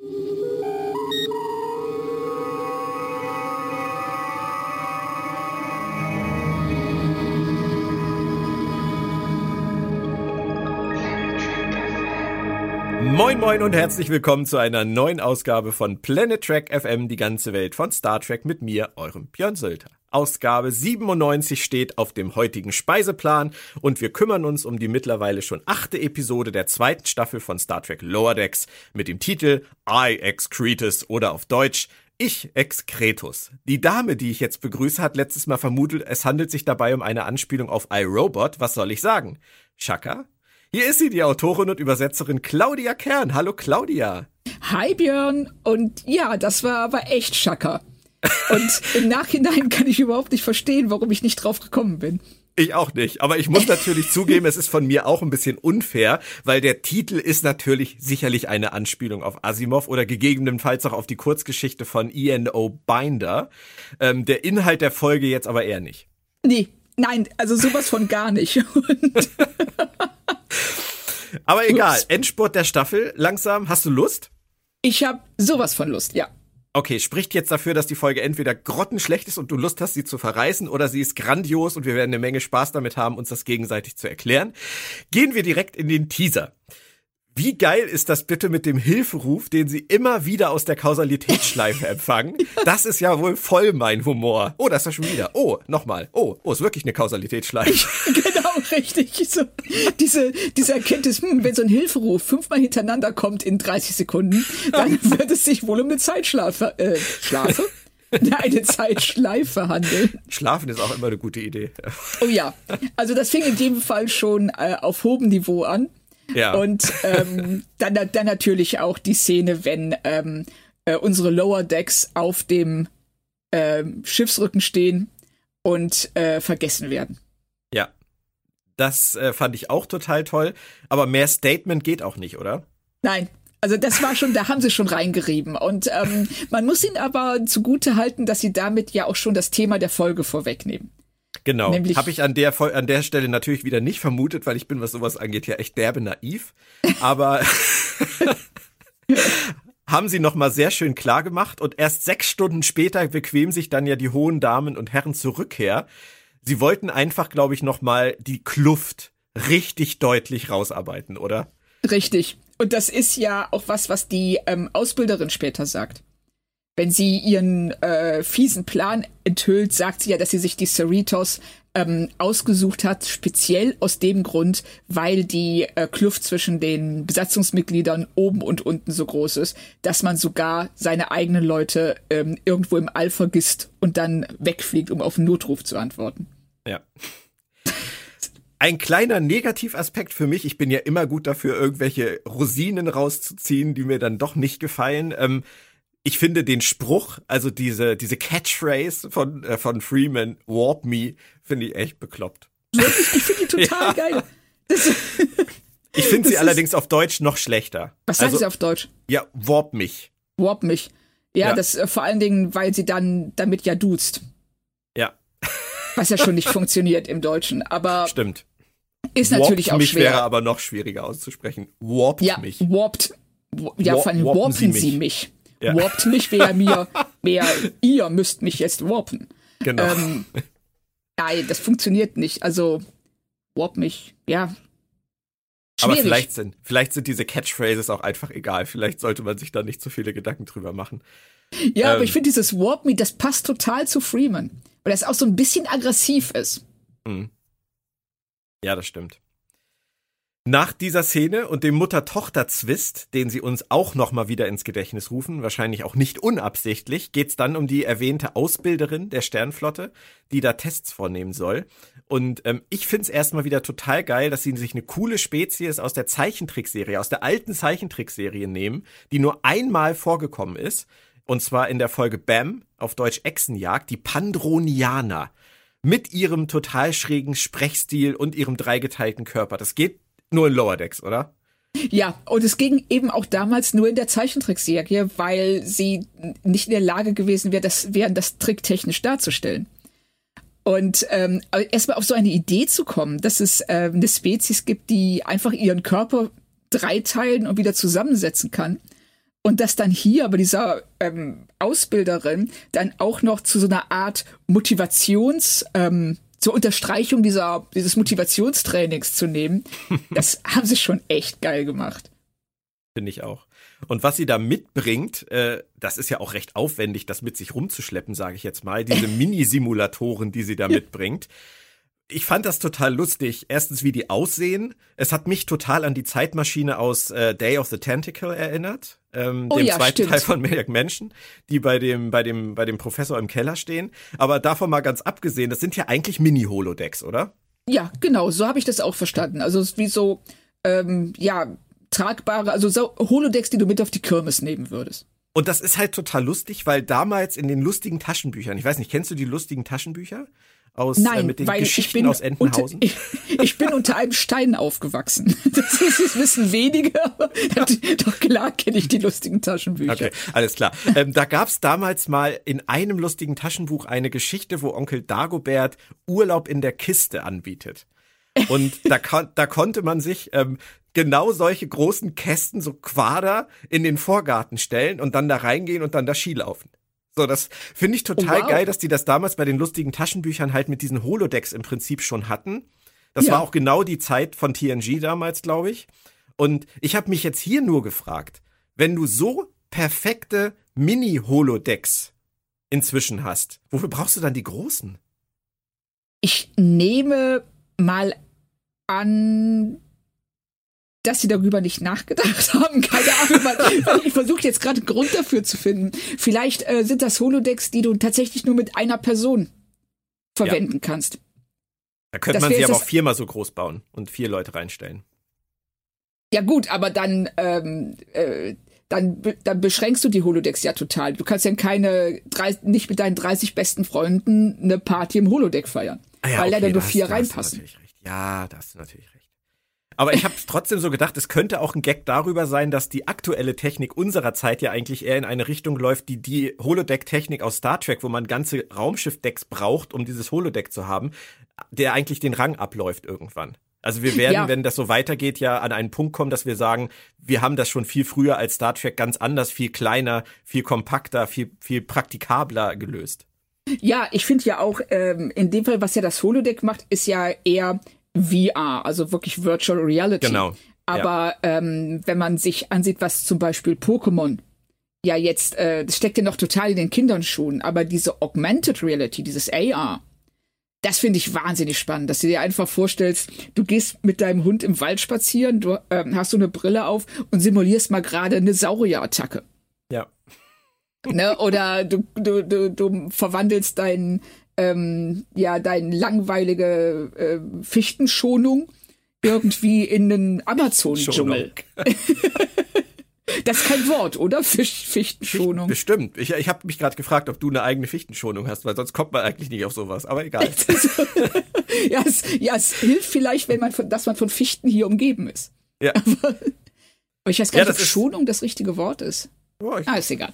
Moin moin und herzlich willkommen zu einer neuen Ausgabe von Planet Trek FM, die ganze Welt von Star Trek mit mir, eurem Björn Sölter. Ausgabe 97 steht auf dem heutigen Speiseplan und wir kümmern uns um die mittlerweile schon achte Episode der zweiten Staffel von Star Trek Lower Decks mit dem Titel I Excretus oder auf Deutsch ich Excretus. Die Dame, die ich jetzt begrüße, hat letztes Mal vermutet, es handelt sich dabei um eine Anspielung auf iRobot. Was soll ich sagen? Shaka? Hier ist sie, die Autorin und Übersetzerin Claudia Kern. Hallo Claudia. Hi Björn. Und ja, das war aber echt Schacker. Und im Nachhinein kann ich überhaupt nicht verstehen, warum ich nicht drauf gekommen bin. Ich auch nicht, aber ich muss natürlich zugeben, es ist von mir auch ein bisschen unfair, weil der Titel ist natürlich sicherlich eine Anspielung auf Asimov oder gegebenenfalls auch auf die Kurzgeschichte von E.N.O. Binder. Ähm, der Inhalt der Folge jetzt aber eher nicht. Nee, nein, also sowas von gar nicht. Aber egal, Endspurt der Staffel, langsam. Hast du Lust? Ich habe sowas von Lust, ja. Okay, spricht jetzt dafür, dass die Folge entweder grottenschlecht ist und du Lust hast, sie zu verreißen, oder sie ist grandios und wir werden eine Menge Spaß damit haben, uns das gegenseitig zu erklären. Gehen wir direkt in den Teaser. Wie geil ist das bitte mit dem Hilferuf, den sie immer wieder aus der Kausalitätsschleife empfangen? Das ist ja wohl voll mein Humor. Oh, das ist ja schon wieder. Oh, nochmal. Oh, oh, ist wirklich eine Kausalitätsschleife. genau, richtig. So, diese, diese Erkenntnis, hm, wenn so ein Hilferuf fünfmal hintereinander kommt in 30 Sekunden, dann wird es sich wohl um eine Zeitschlafe, äh, Schlafe? eine Zeitschleife handeln. Schlafen ist auch immer eine gute Idee. Oh ja, also das fing in dem Fall schon äh, auf hohem Niveau an. Ja. Und ähm, dann, dann natürlich auch die Szene, wenn ähm, äh, unsere Lower Decks auf dem äh, Schiffsrücken stehen und äh, vergessen werden. Ja. Das äh, fand ich auch total toll. Aber mehr Statement geht auch nicht, oder? Nein, also das war schon, da haben sie schon reingerieben. Und ähm, man muss ihnen aber zugute halten, dass sie damit ja auch schon das Thema der Folge vorwegnehmen. Genau. Habe ich an der, an der Stelle natürlich wieder nicht vermutet, weil ich bin, was sowas angeht, ja echt derbe naiv. Aber haben sie nochmal sehr schön klar gemacht und erst sechs Stunden später bequemen sich dann ja die hohen Damen und Herren zurück her. Sie wollten einfach, glaube ich, nochmal die Kluft richtig deutlich rausarbeiten, oder? Richtig. Und das ist ja auch was, was die ähm, Ausbilderin später sagt wenn sie ihren äh, fiesen Plan enthüllt, sagt sie ja, dass sie sich die Cerritos ähm, ausgesucht hat, speziell aus dem Grund, weil die äh, Kluft zwischen den Besatzungsmitgliedern oben und unten so groß ist, dass man sogar seine eigenen Leute ähm, irgendwo im All vergisst und dann wegfliegt, um auf einen Notruf zu antworten. Ja. Ein kleiner Negativaspekt für mich, ich bin ja immer gut dafür, irgendwelche Rosinen rauszuziehen, die mir dann doch nicht gefallen. Ähm, ich finde den Spruch, also diese, diese Catchphrase von, äh, von Freeman, Warp Me, finde ich echt bekloppt. Wirklich? Ich finde die total ja. geil. Das, ich finde sie allerdings auf Deutsch noch schlechter. Was sagen also, sie auf Deutsch? Ja, Warp mich. Warp mich. Ja, ja. das äh, vor allen Dingen, weil sie dann damit ja duzt. Ja. Was ja schon nicht funktioniert im Deutschen, aber. Stimmt. Ist Warpt natürlich auch mich schwer. wäre aber noch schwieriger auszusprechen. Warpt ja, mich. Warpt. Ja, Warp, vor allem warpen, warpen sie mich. Sie mich. Ja. Warpt mich, wer mir, wer ihr müsst mich jetzt warpen. Genau. Ähm, nein, das funktioniert nicht. Also, warp mich, ja. Schwierig. Aber vielleicht sind, vielleicht sind diese Catchphrases auch einfach egal. Vielleicht sollte man sich da nicht zu viele Gedanken drüber machen. Ja, ähm, aber ich finde dieses Warp Me, das passt total zu Freeman. Weil das auch so ein bisschen aggressiv ist. Mhm. Ja, das stimmt. Nach dieser Szene und dem Mutter-Tochter-Zwist, den sie uns auch nochmal wieder ins Gedächtnis rufen, wahrscheinlich auch nicht unabsichtlich, geht's dann um die erwähnte Ausbilderin der Sternflotte, die da Tests vornehmen soll. Und ähm, ich find's erstmal wieder total geil, dass sie sich eine coole Spezies aus der Zeichentrickserie, aus der alten Zeichentrickserie nehmen, die nur einmal vorgekommen ist. Und zwar in der Folge Bam, auf Deutsch Echsenjagd, die Pandronianer mit ihrem total schrägen Sprechstil und ihrem dreigeteilten Körper. Das geht nur in Lower Decks, oder? Ja, und es ging eben auch damals nur in der Zeichentrickserie, weil sie nicht in der Lage gewesen wäre, das wären das tricktechnisch darzustellen. Und ähm, erstmal auf so eine Idee zu kommen, dass es äh, eine Spezies gibt, die einfach ihren Körper dreiteilen und wieder zusammensetzen kann, Und dass dann hier bei dieser ähm, Ausbilderin dann auch noch zu so einer Art Motivations, ähm, zur Unterstreichung dieser, dieses Motivationstrainings zu nehmen, das haben sie schon echt geil gemacht. Finde ich auch. Und was sie da mitbringt, äh, das ist ja auch recht aufwendig, das mit sich rumzuschleppen, sage ich jetzt mal. Diese Mini-Simulatoren, die sie da mitbringt. Ich fand das total lustig. Erstens, wie die aussehen. Es hat mich total an die Zeitmaschine aus äh, Day of the Tentacle erinnert. Ähm, oh, dem ja, zweiten stimmt. Teil von Maniac Menschen, die bei dem, bei dem, bei dem Professor im Keller stehen. Aber davon mal ganz abgesehen, das sind ja eigentlich Mini-Holodecks, oder? Ja, genau, so habe ich das auch verstanden. Also es ist wie so, ähm, ja, tragbare, also so Holodecks, die du mit auf die Kirmes nehmen würdest. Und das ist halt total lustig, weil damals in den lustigen Taschenbüchern, ich weiß nicht, kennst du die lustigen Taschenbücher? Aus äh, Nein, äh, mit den weil Geschichten ich bin aus Entenhausen? Unter, ich, ich, bin unter einem Stein aufgewachsen. Das, ist, das wissen wenige, aber doch klar kenne ich die lustigen Taschenbücher. Okay, alles klar. Ähm, da gab es damals mal in einem lustigen Taschenbuch eine Geschichte, wo Onkel Dagobert Urlaub in der Kiste anbietet. Und da, da konnte man sich ähm, genau solche großen Kästen, so Quader, in den Vorgarten stellen und dann da reingehen und dann da Ski laufen. So, das finde ich total wow. geil, dass die das damals bei den lustigen Taschenbüchern halt mit diesen Holodecks im Prinzip schon hatten. Das ja. war auch genau die Zeit von TNG damals, glaube ich. Und ich habe mich jetzt hier nur gefragt, wenn du so perfekte Mini-Holodecks inzwischen hast, wofür brauchst du dann die großen? Ich nehme mal an, dass sie darüber nicht nachgedacht haben. Keine Ahnung. ich versuche jetzt gerade einen Grund dafür zu finden. Vielleicht äh, sind das Holodecks, die du tatsächlich nur mit einer Person verwenden ja. kannst. Da könnte man sie aber auch viermal so groß bauen und vier Leute reinstellen. Ja gut, aber dann, ähm, äh, dann, dann beschränkst du die Holodecks ja total. Du kannst ja keine, nicht mit deinen 30 besten Freunden eine Party im Holodeck feiern. Ah ja, weil okay, da nur vier reinpassen. Ja, da hast du natürlich recht. Aber ich habe trotzdem so gedacht, es könnte auch ein Gag darüber sein, dass die aktuelle Technik unserer Zeit ja eigentlich eher in eine Richtung läuft, die die Holodeck-Technik aus Star Trek, wo man ganze Raumschiff-Decks braucht, um dieses Holodeck zu haben, der eigentlich den Rang abläuft irgendwann. Also wir werden, ja. wenn das so weitergeht, ja an einen Punkt kommen, dass wir sagen, wir haben das schon viel früher als Star Trek ganz anders, viel kleiner, viel kompakter, viel, viel praktikabler gelöst. Ja, ich finde ja auch, ähm, in dem Fall, was ja das Holodeck macht, ist ja eher VR, also wirklich Virtual Reality. Genau. Aber ja. ähm, wenn man sich ansieht, was zum Beispiel Pokémon ja jetzt, äh, das steckt ja noch total in den Kindern schon, aber diese Augmented Reality, dieses AR, das finde ich wahnsinnig spannend, dass du dir einfach vorstellst, du gehst mit deinem Hund im Wald spazieren, du ähm, hast so eine Brille auf und simulierst mal gerade eine Saurierattacke. Ja. Ne? Oder du, du, du, du verwandelst deinen ähm, ja deine langweilige äh, Fichtenschonung irgendwie in den Amazon-Dschungel. das ist kein Wort, oder? Fisch, Fichtenschonung. Bestimmt. Ich, ich habe mich gerade gefragt, ob du eine eigene Fichtenschonung hast, weil sonst kommt man eigentlich nicht auf sowas. Aber egal. ja, es, ja, es hilft vielleicht, wenn man von, dass man von Fichten hier umgeben ist. Ja. Aber, aber ich weiß gar ja, nicht, ob Schonung das richtige Wort ist. Oh, ah, ist egal.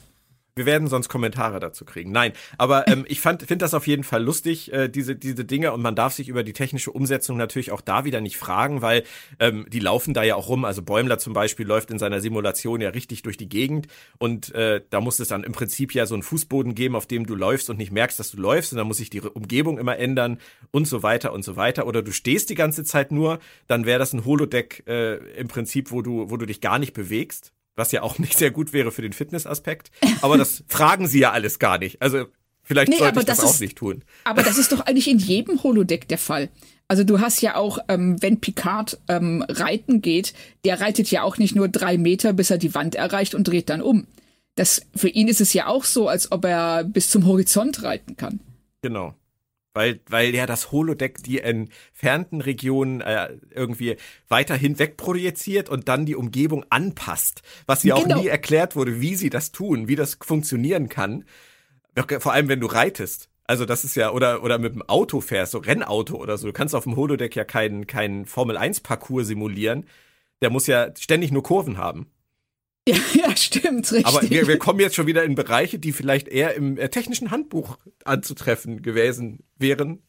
Wir werden sonst Kommentare dazu kriegen. Nein, aber ähm, ich fand finde das auf jeden Fall lustig, äh, diese diese Dinge und man darf sich über die technische Umsetzung natürlich auch da wieder nicht fragen, weil ähm, die laufen da ja auch rum. Also Bäumler zum Beispiel läuft in seiner Simulation ja richtig durch die Gegend und äh, da muss es dann im Prinzip ja so einen Fußboden geben, auf dem du läufst und nicht merkst, dass du läufst und dann muss sich die Umgebung immer ändern und so weiter und so weiter. Oder du stehst die ganze Zeit nur, dann wäre das ein Holodeck äh, im Prinzip, wo du wo du dich gar nicht bewegst was ja auch nicht sehr gut wäre für den Fitnessaspekt. Aber das fragen sie ja alles gar nicht. Also vielleicht nee, sollte ich das, das ist, auch nicht tun. Aber das ist doch eigentlich in jedem Holodeck der Fall. Also du hast ja auch, ähm, wenn Picard ähm, reiten geht, der reitet ja auch nicht nur drei Meter, bis er die Wand erreicht und dreht dann um. Das, für ihn ist es ja auch so, als ob er bis zum Horizont reiten kann. Genau weil, weil ja das Holodeck die entfernten Regionen äh, irgendwie weiterhin wegprojiziert und dann die Umgebung anpasst, was ja genau. auch nie erklärt wurde, wie sie das tun, wie das funktionieren kann. Vor allem, wenn du reitest. Also das ist ja, oder, oder mit dem Auto fährst, so Rennauto oder so. Du kannst auf dem Holodeck ja keinen keinen Formel-1-Parcours simulieren. Der muss ja ständig nur Kurven haben. Ja, ja, stimmt, richtig. Aber wir, wir kommen jetzt schon wieder in Bereiche, die vielleicht eher im äh, technischen Handbuch anzutreffen gewesen wären.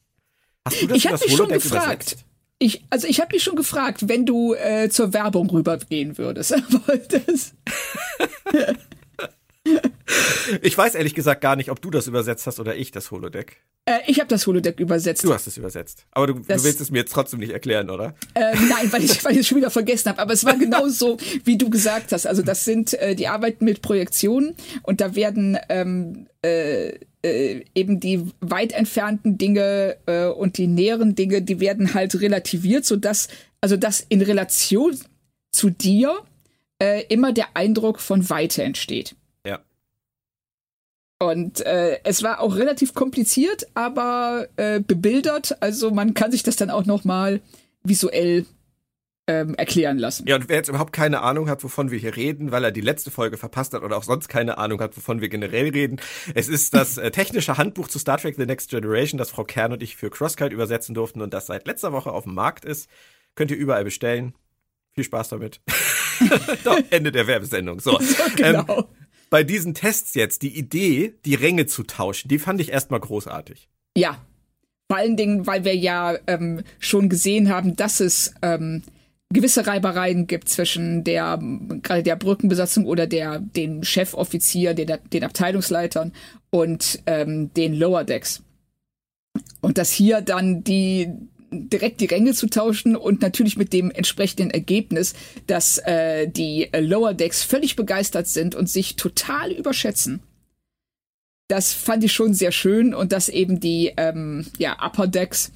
Hast du das ich habe mich schon gefragt. Ich, also ich habe mich schon gefragt, wenn du äh, zur Werbung rübergehen würdest. Aber das Ich weiß ehrlich gesagt gar nicht, ob du das übersetzt hast oder ich das Holodeck. Äh, ich habe das Holodeck übersetzt. Du hast es übersetzt. Aber du, du willst es mir jetzt trotzdem nicht erklären, oder? Äh, nein, weil ich, weil ich es schon wieder vergessen habe. Aber es war genau so, wie du gesagt hast. Also das sind, äh, die arbeiten mit Projektionen und da werden ähm, äh, äh, eben die weit entfernten Dinge äh, und die näheren Dinge, die werden halt relativiert, sodass, also dass in Relation zu dir immer der Eindruck von Weite entsteht. Und äh, es war auch relativ kompliziert, aber äh, bebildert. Also man kann sich das dann auch noch mal visuell ähm, erklären lassen. Ja, und wer jetzt überhaupt keine Ahnung hat, wovon wir hier reden, weil er die letzte Folge verpasst hat oder auch sonst keine Ahnung hat, wovon wir generell reden, es ist das äh, technische Handbuch zu Star Trek The Next Generation, das Frau Kern und ich für Crosskite übersetzen durften und das seit letzter Woche auf dem Markt ist. Könnt ihr überall bestellen. Viel Spaß damit. Doch, Ende der Werbesendung. So, so genau. Ähm, bei diesen Tests jetzt, die Idee, die Ränge zu tauschen, die fand ich erstmal großartig. Ja. Vor allen Dingen, weil wir ja ähm, schon gesehen haben, dass es ähm, gewisse Reibereien gibt zwischen der gerade der Brückenbesatzung oder der den Chefoffizier, den, den Abteilungsleitern und ähm, den Lower Decks. Und dass hier dann die direkt die Ränge zu tauschen und natürlich mit dem entsprechenden Ergebnis, dass äh, die Lower Decks völlig begeistert sind und sich total überschätzen. Das fand ich schon sehr schön und dass eben die ähm, ja, Upper Decks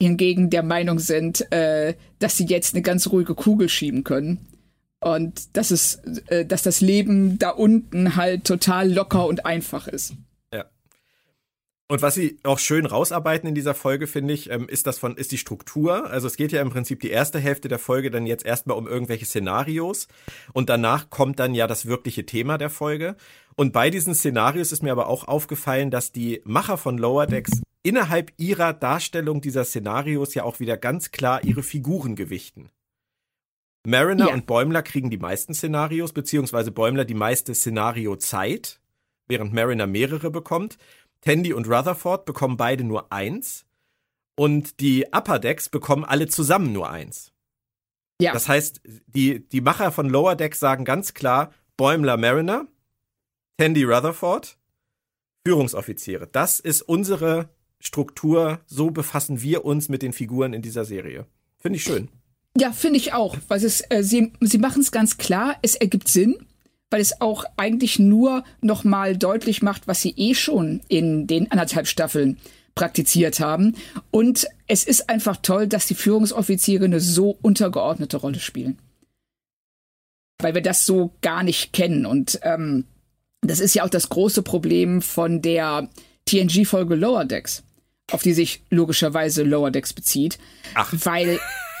hingegen der Meinung sind, äh, dass sie jetzt eine ganz ruhige Kugel schieben können. Und dass es, äh, dass das Leben da unten halt total locker und einfach ist. Und was sie auch schön rausarbeiten in dieser Folge, finde ich, ähm, ist das von, ist die Struktur. Also es geht ja im Prinzip die erste Hälfte der Folge dann jetzt erstmal um irgendwelche Szenarios und danach kommt dann ja das wirkliche Thema der Folge. Und bei diesen Szenarios ist mir aber auch aufgefallen, dass die Macher von Lower Decks innerhalb ihrer Darstellung dieser Szenarios ja auch wieder ganz klar ihre Figuren gewichten. Mariner ja. und Bäumler kriegen die meisten Szenarios, beziehungsweise Bäumler die meiste Szenario-Zeit, während Mariner mehrere bekommt. Tandy und Rutherford bekommen beide nur eins. Und die Upper Decks bekommen alle zusammen nur eins. Ja. Das heißt, die, die Macher von Lower Decks sagen ganz klar, Bäumler Mariner, Tandy Rutherford, Führungsoffiziere. Das ist unsere Struktur. So befassen wir uns mit den Figuren in dieser Serie. Finde ich schön. Ja, finde ich auch. Weil es, äh, sie, sie machen es ganz klar, es ergibt Sinn, weil es auch eigentlich nur nochmal deutlich macht, was sie eh schon in den anderthalb Staffeln praktiziert haben. Und es ist einfach toll, dass die Führungsoffiziere eine so untergeordnete Rolle spielen. Weil wir das so gar nicht kennen. Und ähm, das ist ja auch das große Problem von der TNG-Folge Lower Decks, auf die sich logischerweise Lower Decks bezieht. Ach. Weil,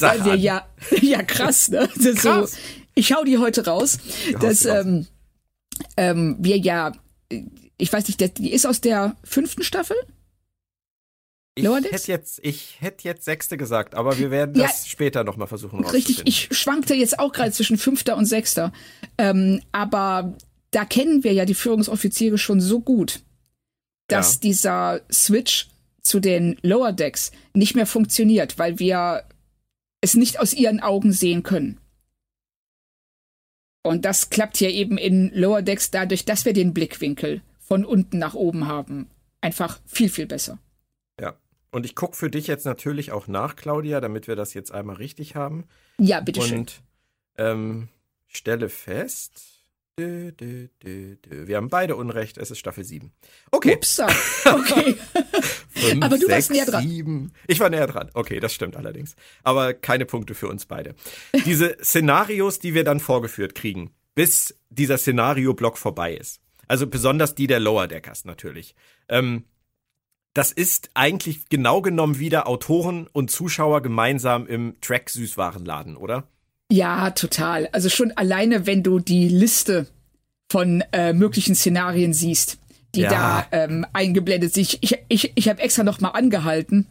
weil wir ja, ja krass, ne? Krass. So, ich hau die heute raus, dass ähm, ähm, wir ja, ich weiß nicht, die ist aus der fünften Staffel? Ich hätte jetzt, ich hätte jetzt sechste gesagt, aber wir werden ja, das später nochmal versuchen Richtig, ich schwankte jetzt auch gerade zwischen fünfter und sechster. Ähm, aber da kennen wir ja die Führungsoffiziere schon so gut, dass ja. dieser Switch zu den Lower Decks nicht mehr funktioniert, weil wir es nicht aus ihren Augen sehen können. Und das klappt hier eben in Lower Decks dadurch, dass wir den Blickwinkel von unten nach oben haben. Einfach viel, viel besser. Und ich gucke für dich jetzt natürlich auch nach, Claudia, damit wir das jetzt einmal richtig haben. Ja, bitteschön. Und ähm, stelle fest. Dö, dö, dö, wir haben beide Unrecht, es ist Staffel 7. Okay. Upsa. Okay. Fünf, Aber du sechs, warst näher dran. Sieben. Ich war näher dran. Okay, das stimmt allerdings. Aber keine Punkte für uns beide. Diese Szenarios, die wir dann vorgeführt kriegen, bis dieser Szenario-Block vorbei ist. Also besonders die der Lower Deckers natürlich. Ähm, das ist eigentlich genau genommen wieder Autoren und Zuschauer gemeinsam im Track Süßwarenladen, oder? Ja, total. Also schon alleine, wenn du die Liste von äh, möglichen Szenarien siehst, die ja. da ähm, eingeblendet sind. Ich, ich, ich habe extra noch mal angehalten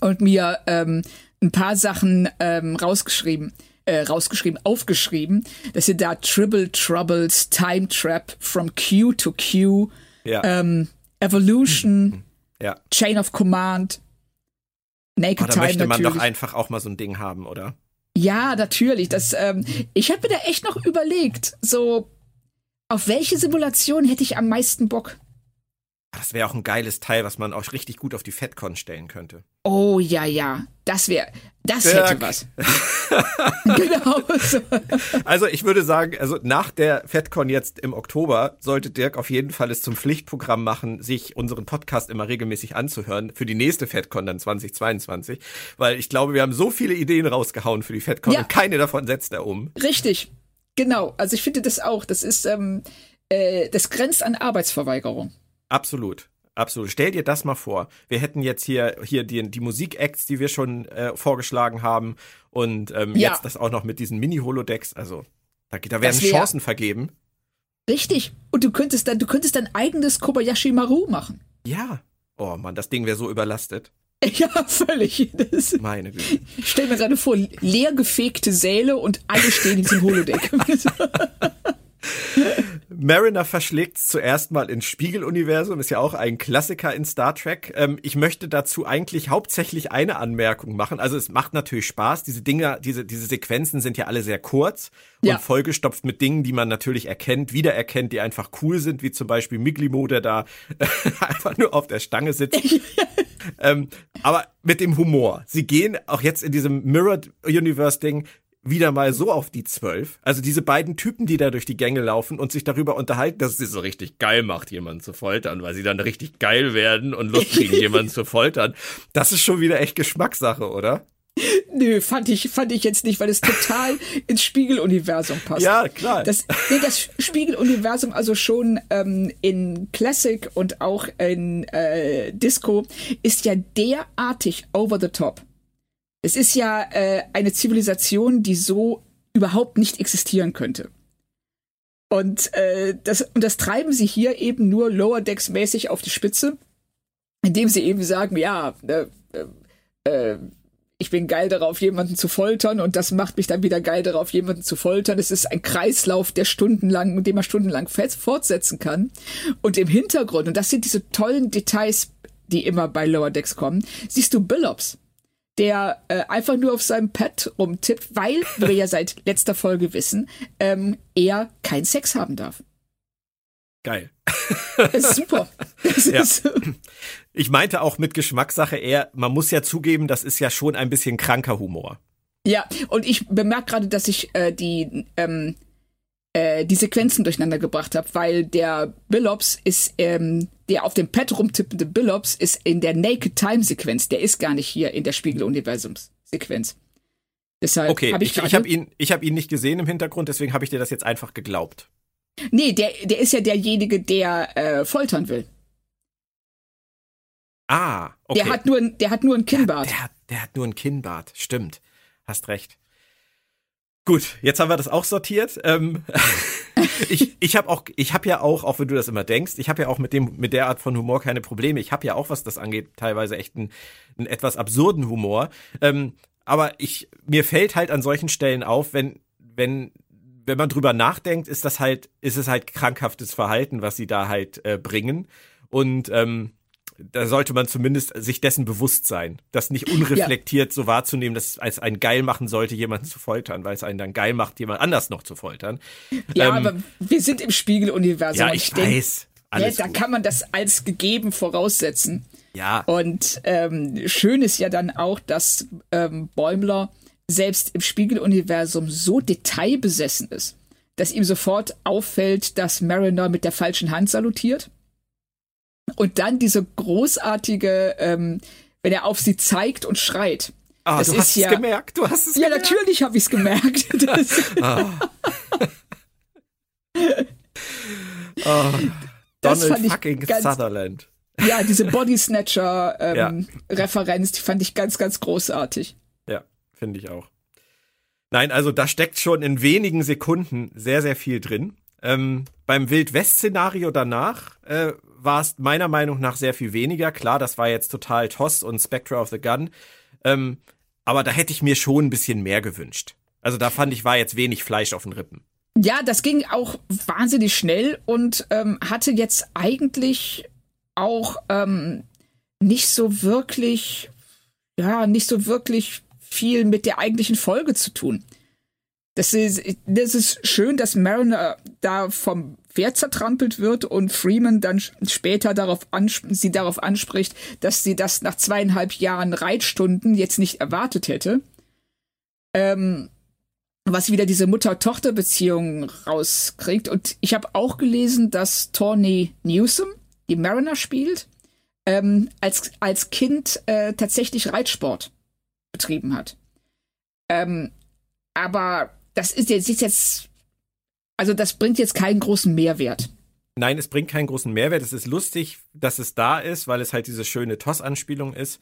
und mir ähm, ein paar Sachen ähm, rausgeschrieben. Äh, rausgeschrieben, aufgeschrieben, dass sie da Tribble Troubles, Time Trap, From Q to Q, ja. ähm, Evolution, mhm. Ja. Chain of Command. Naked oh, da Time möchte man natürlich. doch einfach auch mal so ein Ding haben, oder? Ja, natürlich. Das, ähm, ich habe mir da echt noch überlegt, so auf welche Simulation hätte ich am meisten Bock? Das wäre auch ein geiles Teil, was man auch richtig gut auf die FedCon stellen könnte. Oh ja, ja. Das wäre, das Dirk. hätte was. genau so. Also ich würde sagen, also nach der FedCon jetzt im Oktober sollte Dirk auf jeden Fall es zum Pflichtprogramm machen, sich unseren Podcast immer regelmäßig anzuhören für die nächste FedCon dann 2022, weil ich glaube, wir haben so viele Ideen rausgehauen für die FedCon ja. und keine davon setzt er um. Richtig. Genau. Also ich finde das auch. Das ist, ähm, äh, das grenzt an Arbeitsverweigerung. Absolut. Absolut. Stell dir das mal vor. Wir hätten jetzt hier, hier die, die Musik-Acts, die wir schon äh, vorgeschlagen haben und ähm, ja. jetzt das auch noch mit diesen Mini-Holodecks. Also, da, da werden Chancen vergeben. Richtig. Und du könntest dann, du könntest dein eigenes Kobayashi Maru machen. Ja. Oh Mann, das Ding wäre so überlastet. Ja, völlig. Das Meine Güte. Ich stell mir gerade vor, leer gefegte Säle und alle stehen in diesem Holodeck. Mariner verschlägt zuerst mal ins Spiegeluniversum, ist ja auch ein Klassiker in Star Trek. Ähm, ich möchte dazu eigentlich hauptsächlich eine Anmerkung machen. Also es macht natürlich Spaß. Diese Dinge, diese, diese Sequenzen sind ja alle sehr kurz ja. und vollgestopft mit Dingen, die man natürlich erkennt, wiedererkennt, die einfach cool sind, wie zum Beispiel Miglimo, der da einfach nur auf der Stange sitzt. ähm, aber mit dem Humor. Sie gehen auch jetzt in diesem Mirrored Universe Ding wieder mal so auf die zwölf. Also diese beiden Typen, die da durch die Gänge laufen und sich darüber unterhalten, dass es sie so richtig geil macht, jemanden zu foltern, weil sie dann richtig geil werden und Lust kriegen, jemanden zu foltern. Das ist schon wieder echt Geschmackssache, oder? Nö, fand ich, fand ich jetzt nicht, weil es total ins Spiegeluniversum passt. Ja, klar. Das, nee, das Spiegeluniversum also schon ähm, in Classic und auch in äh, Disco ist ja derartig over the top. Es ist ja äh, eine Zivilisation, die so überhaupt nicht existieren könnte. Und, äh, das, und das treiben sie hier eben nur Lower Decks mäßig auf die Spitze, indem sie eben sagen, ja, äh, äh, äh, ich bin geil darauf, jemanden zu foltern und das macht mich dann wieder geil darauf, jemanden zu foltern. Es ist ein Kreislauf, der stundenlang, den man stundenlang fortsetzen kann. Und im Hintergrund, und das sind diese tollen Details, die immer bei Lower Decks kommen, siehst du Billops der äh, einfach nur auf seinem Pad rumtippt, weil, wie wir ja seit letzter Folge wissen, ähm, er keinen Sex haben darf. Geil. Das ist super. Das ja. ist ich meinte auch mit Geschmackssache eher, man muss ja zugeben, das ist ja schon ein bisschen kranker Humor. Ja, und ich bemerke gerade, dass ich äh, die ähm, äh, die Sequenzen durcheinander gebracht habe, weil der Billops ist, ähm, der auf dem Pad rumtippende Billops ist in der Naked Time Sequenz. Der ist gar nicht hier in der Spiegeluniversums Sequenz. Deshalb okay, hab ich, ich, ich habe ihn, ich habe ihn nicht gesehen im Hintergrund, deswegen habe ich dir das jetzt einfach geglaubt. Nee, der, der ist ja derjenige, der äh, foltern will. Ah, okay. Der hat nur, der hat nur ein Kinnbart. Der, der, der hat nur ein Kinnbart, stimmt. Hast recht. Gut, jetzt haben wir das auch sortiert. Ähm, ich ich habe auch, ich habe ja auch, auch wenn du das immer denkst, ich habe ja auch mit dem mit der Art von Humor keine Probleme. Ich habe ja auch, was das angeht, teilweise echt einen, einen etwas absurden Humor. Ähm, aber ich mir fällt halt an solchen Stellen auf, wenn wenn wenn man drüber nachdenkt, ist das halt ist es halt krankhaftes Verhalten, was sie da halt äh, bringen und ähm, da sollte man zumindest sich dessen bewusst sein, das nicht unreflektiert ja. so wahrzunehmen, dass es als ein geil machen sollte, jemanden zu foltern, weil es einen dann geil macht, jemand anders noch zu foltern. Ja, ähm, aber wir sind im Spiegeluniversum. Ja, ich, ich weiß. Denk, ja, da gut. kann man das als gegeben voraussetzen. Ja. Und ähm, schön ist ja dann auch, dass ähm, Bäumler selbst im Spiegeluniversum so detailbesessen ist, dass ihm sofort auffällt, dass Mariner mit der falschen Hand salutiert und dann diese großartige, ähm, wenn er auf sie zeigt und schreit. Ah, das du hast ja, es gemerkt. Du hast es ja, gemerkt. natürlich habe ich es gemerkt. ah. oh, Donald fucking ganz, Sutherland. Ja, diese Body Snatcher ähm, ja. Die fand ich ganz, ganz großartig. Ja, finde ich auch. Nein, also da steckt schon in wenigen Sekunden sehr, sehr viel drin. Ähm, beim Wild-West-Szenario danach äh, war es meiner Meinung nach sehr viel weniger. Klar, das war jetzt total Toss und Spectre of the Gun. Ähm, aber da hätte ich mir schon ein bisschen mehr gewünscht. Also da fand ich, war jetzt wenig Fleisch auf den Rippen. Ja, das ging auch wahnsinnig schnell und ähm, hatte jetzt eigentlich auch ähm, nicht so wirklich, ja, nicht so wirklich viel mit der eigentlichen Folge zu tun. Das ist, das ist schön, dass Mariner da vom Pferd zertrampelt wird und Freeman dann später darauf sie darauf anspricht, dass sie das nach zweieinhalb Jahren Reitstunden jetzt nicht erwartet hätte. Ähm, was wieder diese Mutter-Tochter-Beziehung rauskriegt. Und ich habe auch gelesen, dass Tawny Newsom, die Mariner spielt, ähm, als, als Kind äh, tatsächlich Reitsport betrieben hat. Ähm, aber das ist jetzt, ist jetzt, also das bringt jetzt keinen großen Mehrwert. Nein, es bringt keinen großen Mehrwert. Es ist lustig, dass es da ist, weil es halt diese schöne Toss-Anspielung ist.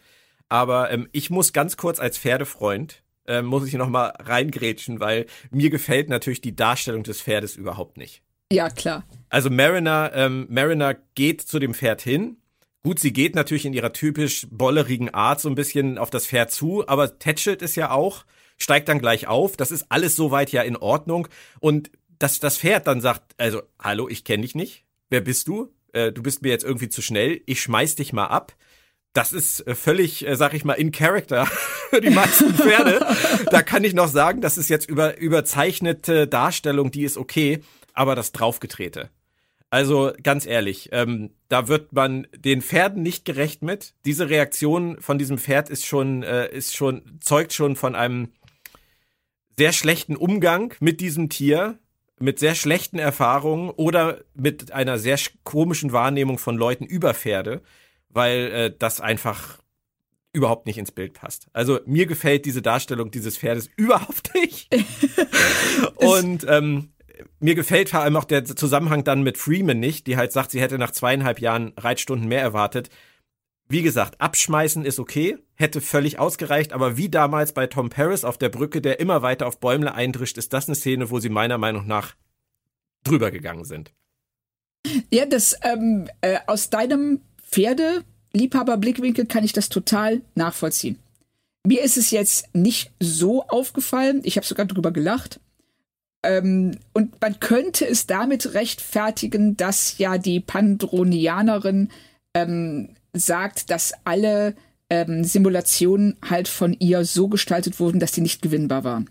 Aber ähm, ich muss ganz kurz als Pferdefreund äh, muss ich noch mal reingrätschen, weil mir gefällt natürlich die Darstellung des Pferdes überhaupt nicht. Ja, klar. Also Mariner, ähm, Mariner geht zu dem Pferd hin. Gut, sie geht natürlich in ihrer typisch bollerigen Art so ein bisschen auf das Pferd zu, aber tätschelt es ja auch, steigt dann gleich auf. Das ist alles soweit ja in Ordnung. Und dass das Pferd dann sagt, also, hallo, ich kenne dich nicht. Wer bist du? Äh, du bist mir jetzt irgendwie zu schnell. Ich schmeiß dich mal ab das ist äh, völlig, äh, sag ich mal, in Character für die meisten Pferde. da kann ich noch sagen, das ist jetzt über, überzeichnete Darstellung, die ist okay, aber das draufgetrete. Also ganz ehrlich, ähm, da wird man den Pferden nicht gerecht mit. Diese Reaktion von diesem Pferd ist schon, äh, ist schon, zeugt schon von einem sehr schlechten Umgang mit diesem Tier, mit sehr schlechten Erfahrungen oder mit einer sehr komischen Wahrnehmung von Leuten über Pferde weil äh, das einfach überhaupt nicht ins Bild passt. Also mir gefällt diese Darstellung dieses Pferdes überhaupt nicht. Und ähm, mir gefällt vor allem auch der Zusammenhang dann mit Freeman nicht, die halt sagt, sie hätte nach zweieinhalb Jahren Reitstunden mehr erwartet. Wie gesagt, abschmeißen ist okay, hätte völlig ausgereicht, aber wie damals bei Tom Paris auf der Brücke, der immer weiter auf Bäumle eindrischt, ist das eine Szene, wo sie meiner Meinung nach drüber gegangen sind. Ja, das ähm, äh, aus deinem Pferde-Liebhaber-Blickwinkel kann ich das total nachvollziehen. Mir ist es jetzt nicht so aufgefallen. Ich habe sogar drüber gelacht. Ähm, und man könnte es damit rechtfertigen, dass ja die Pandronianerin ähm, sagt, dass alle ähm, Simulationen halt von ihr so gestaltet wurden, dass sie nicht gewinnbar waren.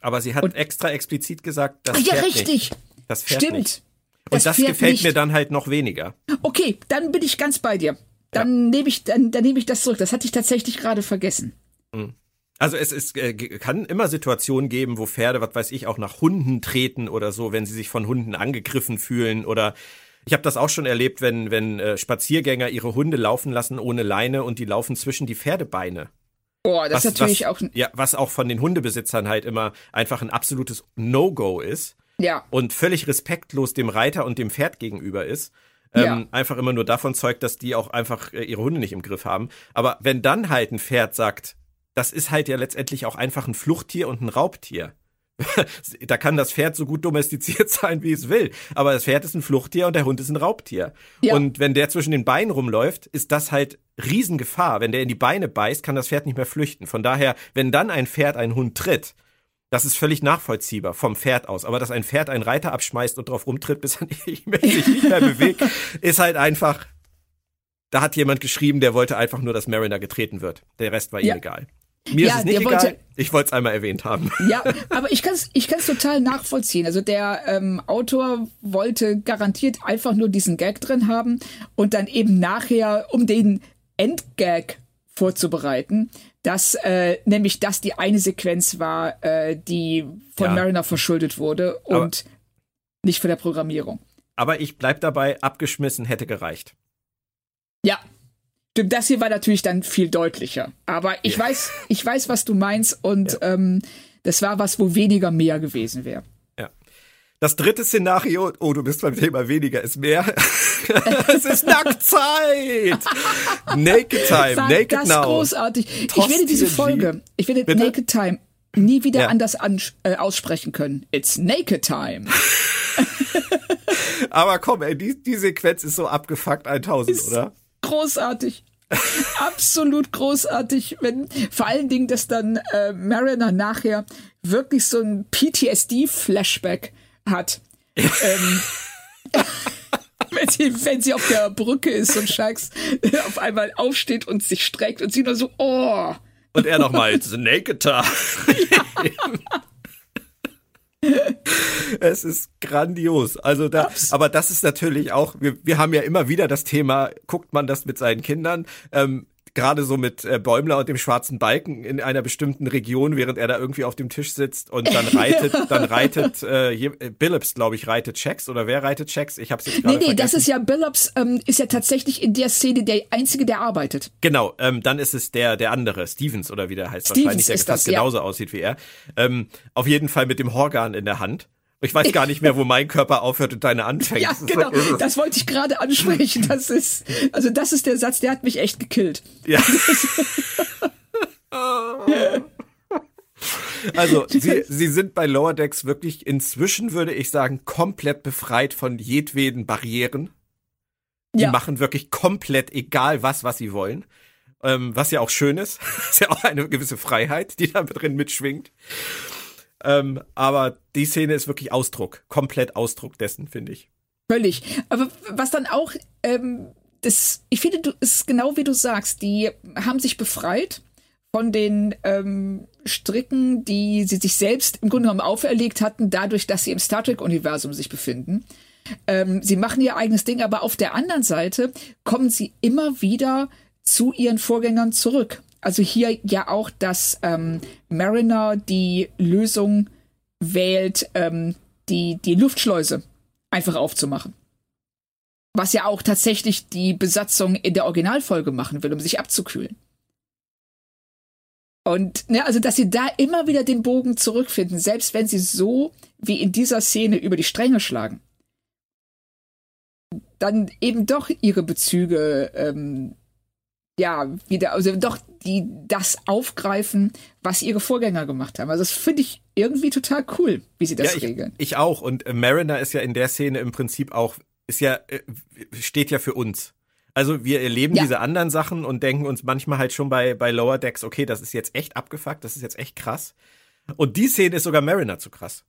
Aber sie hat und, extra explizit gesagt, das ja, richtig. Nicht. Das Stimmt. Nicht. Und das, das gefällt nicht. mir dann halt noch weniger. Okay, dann bin ich ganz bei dir. Dann ja. nehme ich, dann, dann nehme ich das zurück. Das hatte ich tatsächlich gerade vergessen. Mhm. Also es, es äh, kann immer Situationen geben, wo Pferde, was weiß ich, auch nach Hunden treten oder so, wenn sie sich von Hunden angegriffen fühlen oder ich habe das auch schon erlebt, wenn wenn äh, Spaziergänger ihre Hunde laufen lassen ohne Leine und die laufen zwischen die Pferdebeine. Oh, das was, ist natürlich was, auch ja, was auch von den Hundebesitzern halt immer einfach ein absolutes No-Go ist. Ja. Und völlig respektlos dem Reiter und dem Pferd gegenüber ist. Ähm, ja. Einfach immer nur davon zeugt, dass die auch einfach äh, ihre Hunde nicht im Griff haben. Aber wenn dann halt ein Pferd sagt, das ist halt ja letztendlich auch einfach ein Fluchttier und ein Raubtier. da kann das Pferd so gut domestiziert sein, wie es will. Aber das Pferd ist ein Fluchttier und der Hund ist ein Raubtier. Ja. Und wenn der zwischen den Beinen rumläuft, ist das halt Riesengefahr. Wenn der in die Beine beißt, kann das Pferd nicht mehr flüchten. Von daher, wenn dann ein Pferd einen Hund tritt, das ist völlig nachvollziehbar vom Pferd aus. Aber dass ein Pferd einen Reiter abschmeißt und drauf rumtritt, bis er sich nicht mehr bewegt, ist halt einfach. Da hat jemand geschrieben, der wollte einfach nur, dass Mariner getreten wird. Der Rest war ihm ja. egal. Mir ja, ist es nicht egal. Wollte, ich wollte es einmal erwähnt haben. Ja, aber ich kann es ich kann's total nachvollziehen. Also der ähm, Autor wollte garantiert einfach nur diesen Gag drin haben und dann eben nachher, um den Endgag vorzubereiten, dass äh, nämlich das die eine Sequenz war, äh, die von ja. Mariner verschuldet wurde und aber, nicht von der Programmierung. Aber ich bleib dabei, abgeschmissen hätte gereicht. Ja. Das hier war natürlich dann viel deutlicher. Aber ich ja. weiß, ich weiß, was du meinst und ja. ähm, das war was, wo weniger mehr gewesen wäre. Das dritte Szenario, oh, du bist beim Thema weniger ist mehr. es ist Nacktzeit. Naked Time, Sag Naked das Now. großartig. Tost ich werde diese Folge, ich werde Bitte? Naked Time nie wieder ja. anders äh, aussprechen können. It's Naked Time. Aber komm, ey, die, die Sequenz ist so abgefuckt 1000, ist oder? Großartig. Absolut großartig, wenn vor allen Dingen, dass dann äh, Mariner nachher wirklich so ein PTSD-Flashback hat. ähm, wenn, sie, wenn sie auf der Brücke ist und Shax auf einmal aufsteht und sich streckt und sie nur so, oh. Und er nochmal, The Naked Time. Es ist grandios. Also da, Ups. aber das ist natürlich auch, wir, wir haben ja immer wieder das Thema, guckt man das mit seinen Kindern? Ähm, gerade so mit äh, Bäumler und dem schwarzen Balken in einer bestimmten Region, während er da irgendwie auf dem Tisch sitzt und dann reitet, dann reitet äh, äh Billups, glaube ich, reitet Checks oder wer reitet Checks? Ich habe jetzt gerade Nee, nee, vergessen. das ist ja Billups ähm, ist ja tatsächlich in der Szene der einzige, der arbeitet. Genau, ähm, dann ist es der der andere, Stevens oder wie der heißt, Stevens wahrscheinlich, der fast das, genauso ja. aussieht wie er. Ähm, auf jeden Fall mit dem Horgan in der Hand. Ich weiß gar nicht mehr, wo mein Körper aufhört und deine anfängt. Ja, genau. Das wollte ich gerade ansprechen. Das ist, also das ist der Satz, der hat mich echt gekillt. Ja. Also, sie, sie sind bei Lower Decks wirklich inzwischen, würde ich sagen, komplett befreit von jedweden Barrieren. Die ja. machen wirklich komplett egal was, was sie wollen. Ähm, was ja auch schön ist. ist ja auch eine gewisse Freiheit, die da drin mitschwingt. Ähm, aber die Szene ist wirklich Ausdruck, komplett Ausdruck dessen, finde ich. Völlig. Aber was dann auch, ähm, das, ich finde, du, ist genau wie du sagst, die haben sich befreit von den ähm, Stricken, die sie sich selbst im Grunde genommen auferlegt hatten, dadurch, dass sie im Star Trek-Universum sich befinden. Ähm, sie machen ihr eigenes Ding, aber auf der anderen Seite kommen sie immer wieder zu ihren Vorgängern zurück also hier ja auch, dass ähm, Mariner die Lösung wählt, ähm, die, die Luftschleuse einfach aufzumachen. Was ja auch tatsächlich die Besatzung in der Originalfolge machen will, um sich abzukühlen. Und ne, also, dass sie da immer wieder den Bogen zurückfinden, selbst wenn sie so wie in dieser Szene über die Stränge schlagen, dann eben doch ihre Bezüge ähm, ja, wieder, also doch die das aufgreifen, was ihre Vorgänger gemacht haben. Also das finde ich irgendwie total cool, wie sie das ja, ich, regeln. Ich auch. Und äh, Mariner ist ja in der Szene im Prinzip auch, ist ja, äh, steht ja für uns. Also wir erleben ja. diese anderen Sachen und denken uns manchmal halt schon bei, bei Lower Decks, okay, das ist jetzt echt abgefuckt, das ist jetzt echt krass. Und die Szene ist sogar Mariner zu krass.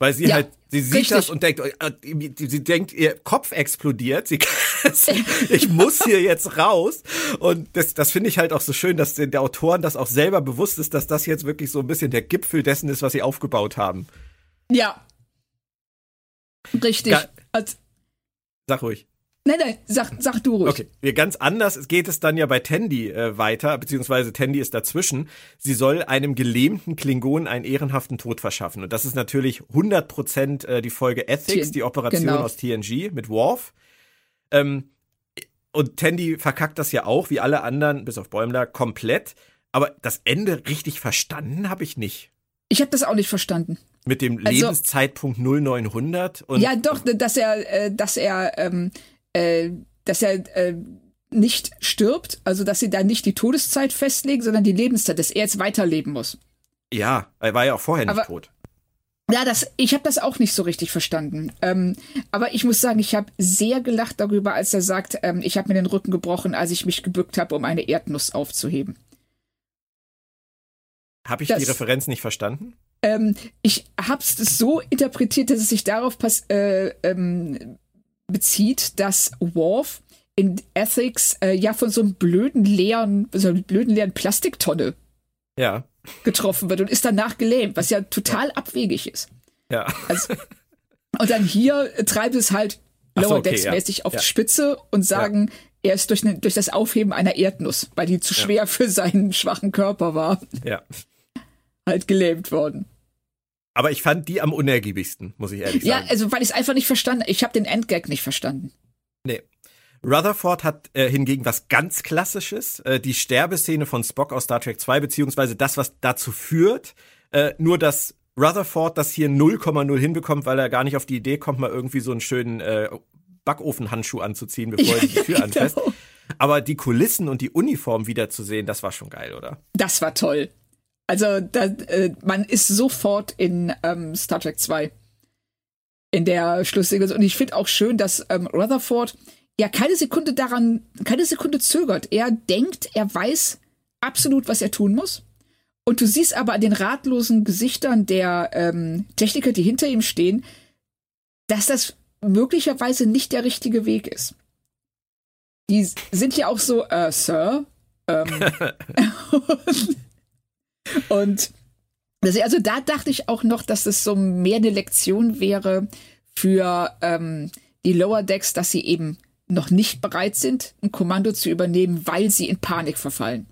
Weil sie ja, halt, sie sieht richtig. das und denkt, äh, sie denkt, ihr Kopf explodiert, sie, ich muss hier jetzt raus. Und das, das finde ich halt auch so schön, dass den der Autoren das auch selber bewusst ist, dass das jetzt wirklich so ein bisschen der Gipfel dessen ist, was sie aufgebaut haben. Ja. Richtig. Ga Sag ruhig. Nein, nein, sag, sag du ruhig. Okay, ganz anders geht es dann ja bei Tandy äh, weiter, beziehungsweise Tandy ist dazwischen. Sie soll einem gelähmten Klingon einen ehrenhaften Tod verschaffen. Und das ist natürlich 100% äh, die Folge Ethics, die Operation genau. aus TNG mit Worf. Ähm, und Tandy verkackt das ja auch, wie alle anderen, bis auf Bäumler, komplett. Aber das Ende richtig verstanden habe ich nicht. Ich habe das auch nicht verstanden. Mit dem also, Lebenszeitpunkt 0900 und ja, doch, dass er, äh, dass er ähm, äh, dass er äh, nicht stirbt, also dass sie da nicht die Todeszeit festlegen, sondern die Lebenszeit, dass er jetzt weiterleben muss. Ja, er war ja auch vorher nicht aber, tot. Ja, das, ich habe das auch nicht so richtig verstanden. Ähm, aber ich muss sagen, ich habe sehr gelacht darüber, als er sagt, ähm, ich habe mir den Rücken gebrochen, als ich mich gebückt habe, um eine Erdnuss aufzuheben. Habe ich das, die Referenz nicht verstanden? Ähm, ich habe es so interpretiert, dass es sich darauf pass äh, ähm, bezieht, dass Worf in Ethics äh, ja von so einem blöden leeren, so einer blöden leeren Plastiktonne ja. getroffen wird und ist danach gelähmt, was ja total ja. abwegig ist. Ja. Also, und dann hier treibt es halt Lower so, okay, Decks mäßig ja. auf die Spitze und sagen, er ist durch, ne, durch das Aufheben einer Erdnuss, weil die zu schwer für seinen schwachen Körper war, ja. halt gelähmt worden. Aber ich fand die am unergiebigsten, muss ich ehrlich sagen. Ja, also weil ich es einfach nicht verstanden Ich habe den Endgag nicht verstanden. Nee. Rutherford hat äh, hingegen was ganz Klassisches, äh, die Sterbeszene von Spock aus Star Trek 2, beziehungsweise das, was dazu führt, äh, nur dass Rutherford das hier 0,0 hinbekommt, weil er gar nicht auf die Idee kommt, mal irgendwie so einen schönen äh, Backofenhandschuh anzuziehen, bevor er die Tür genau. anfasst. Aber die Kulissen und die Uniform wiederzusehen, das war schon geil, oder? Das war toll. Also da, äh, man ist sofort in ähm, Star Trek 2 in der Schlusssequenz. Und ich finde auch schön, dass ähm, Rutherford ja keine Sekunde daran, keine Sekunde zögert. Er denkt, er weiß absolut, was er tun muss. Und du siehst aber an den ratlosen Gesichtern der ähm, Techniker, die hinter ihm stehen, dass das möglicherweise nicht der richtige Weg ist. Die sind ja auch so, äh, Sir. Ähm, Und Also, da dachte ich auch noch, dass es so mehr eine Lektion wäre für ähm, die Lower Decks, dass sie eben noch nicht bereit sind, ein Kommando zu übernehmen, weil sie in Panik verfallen.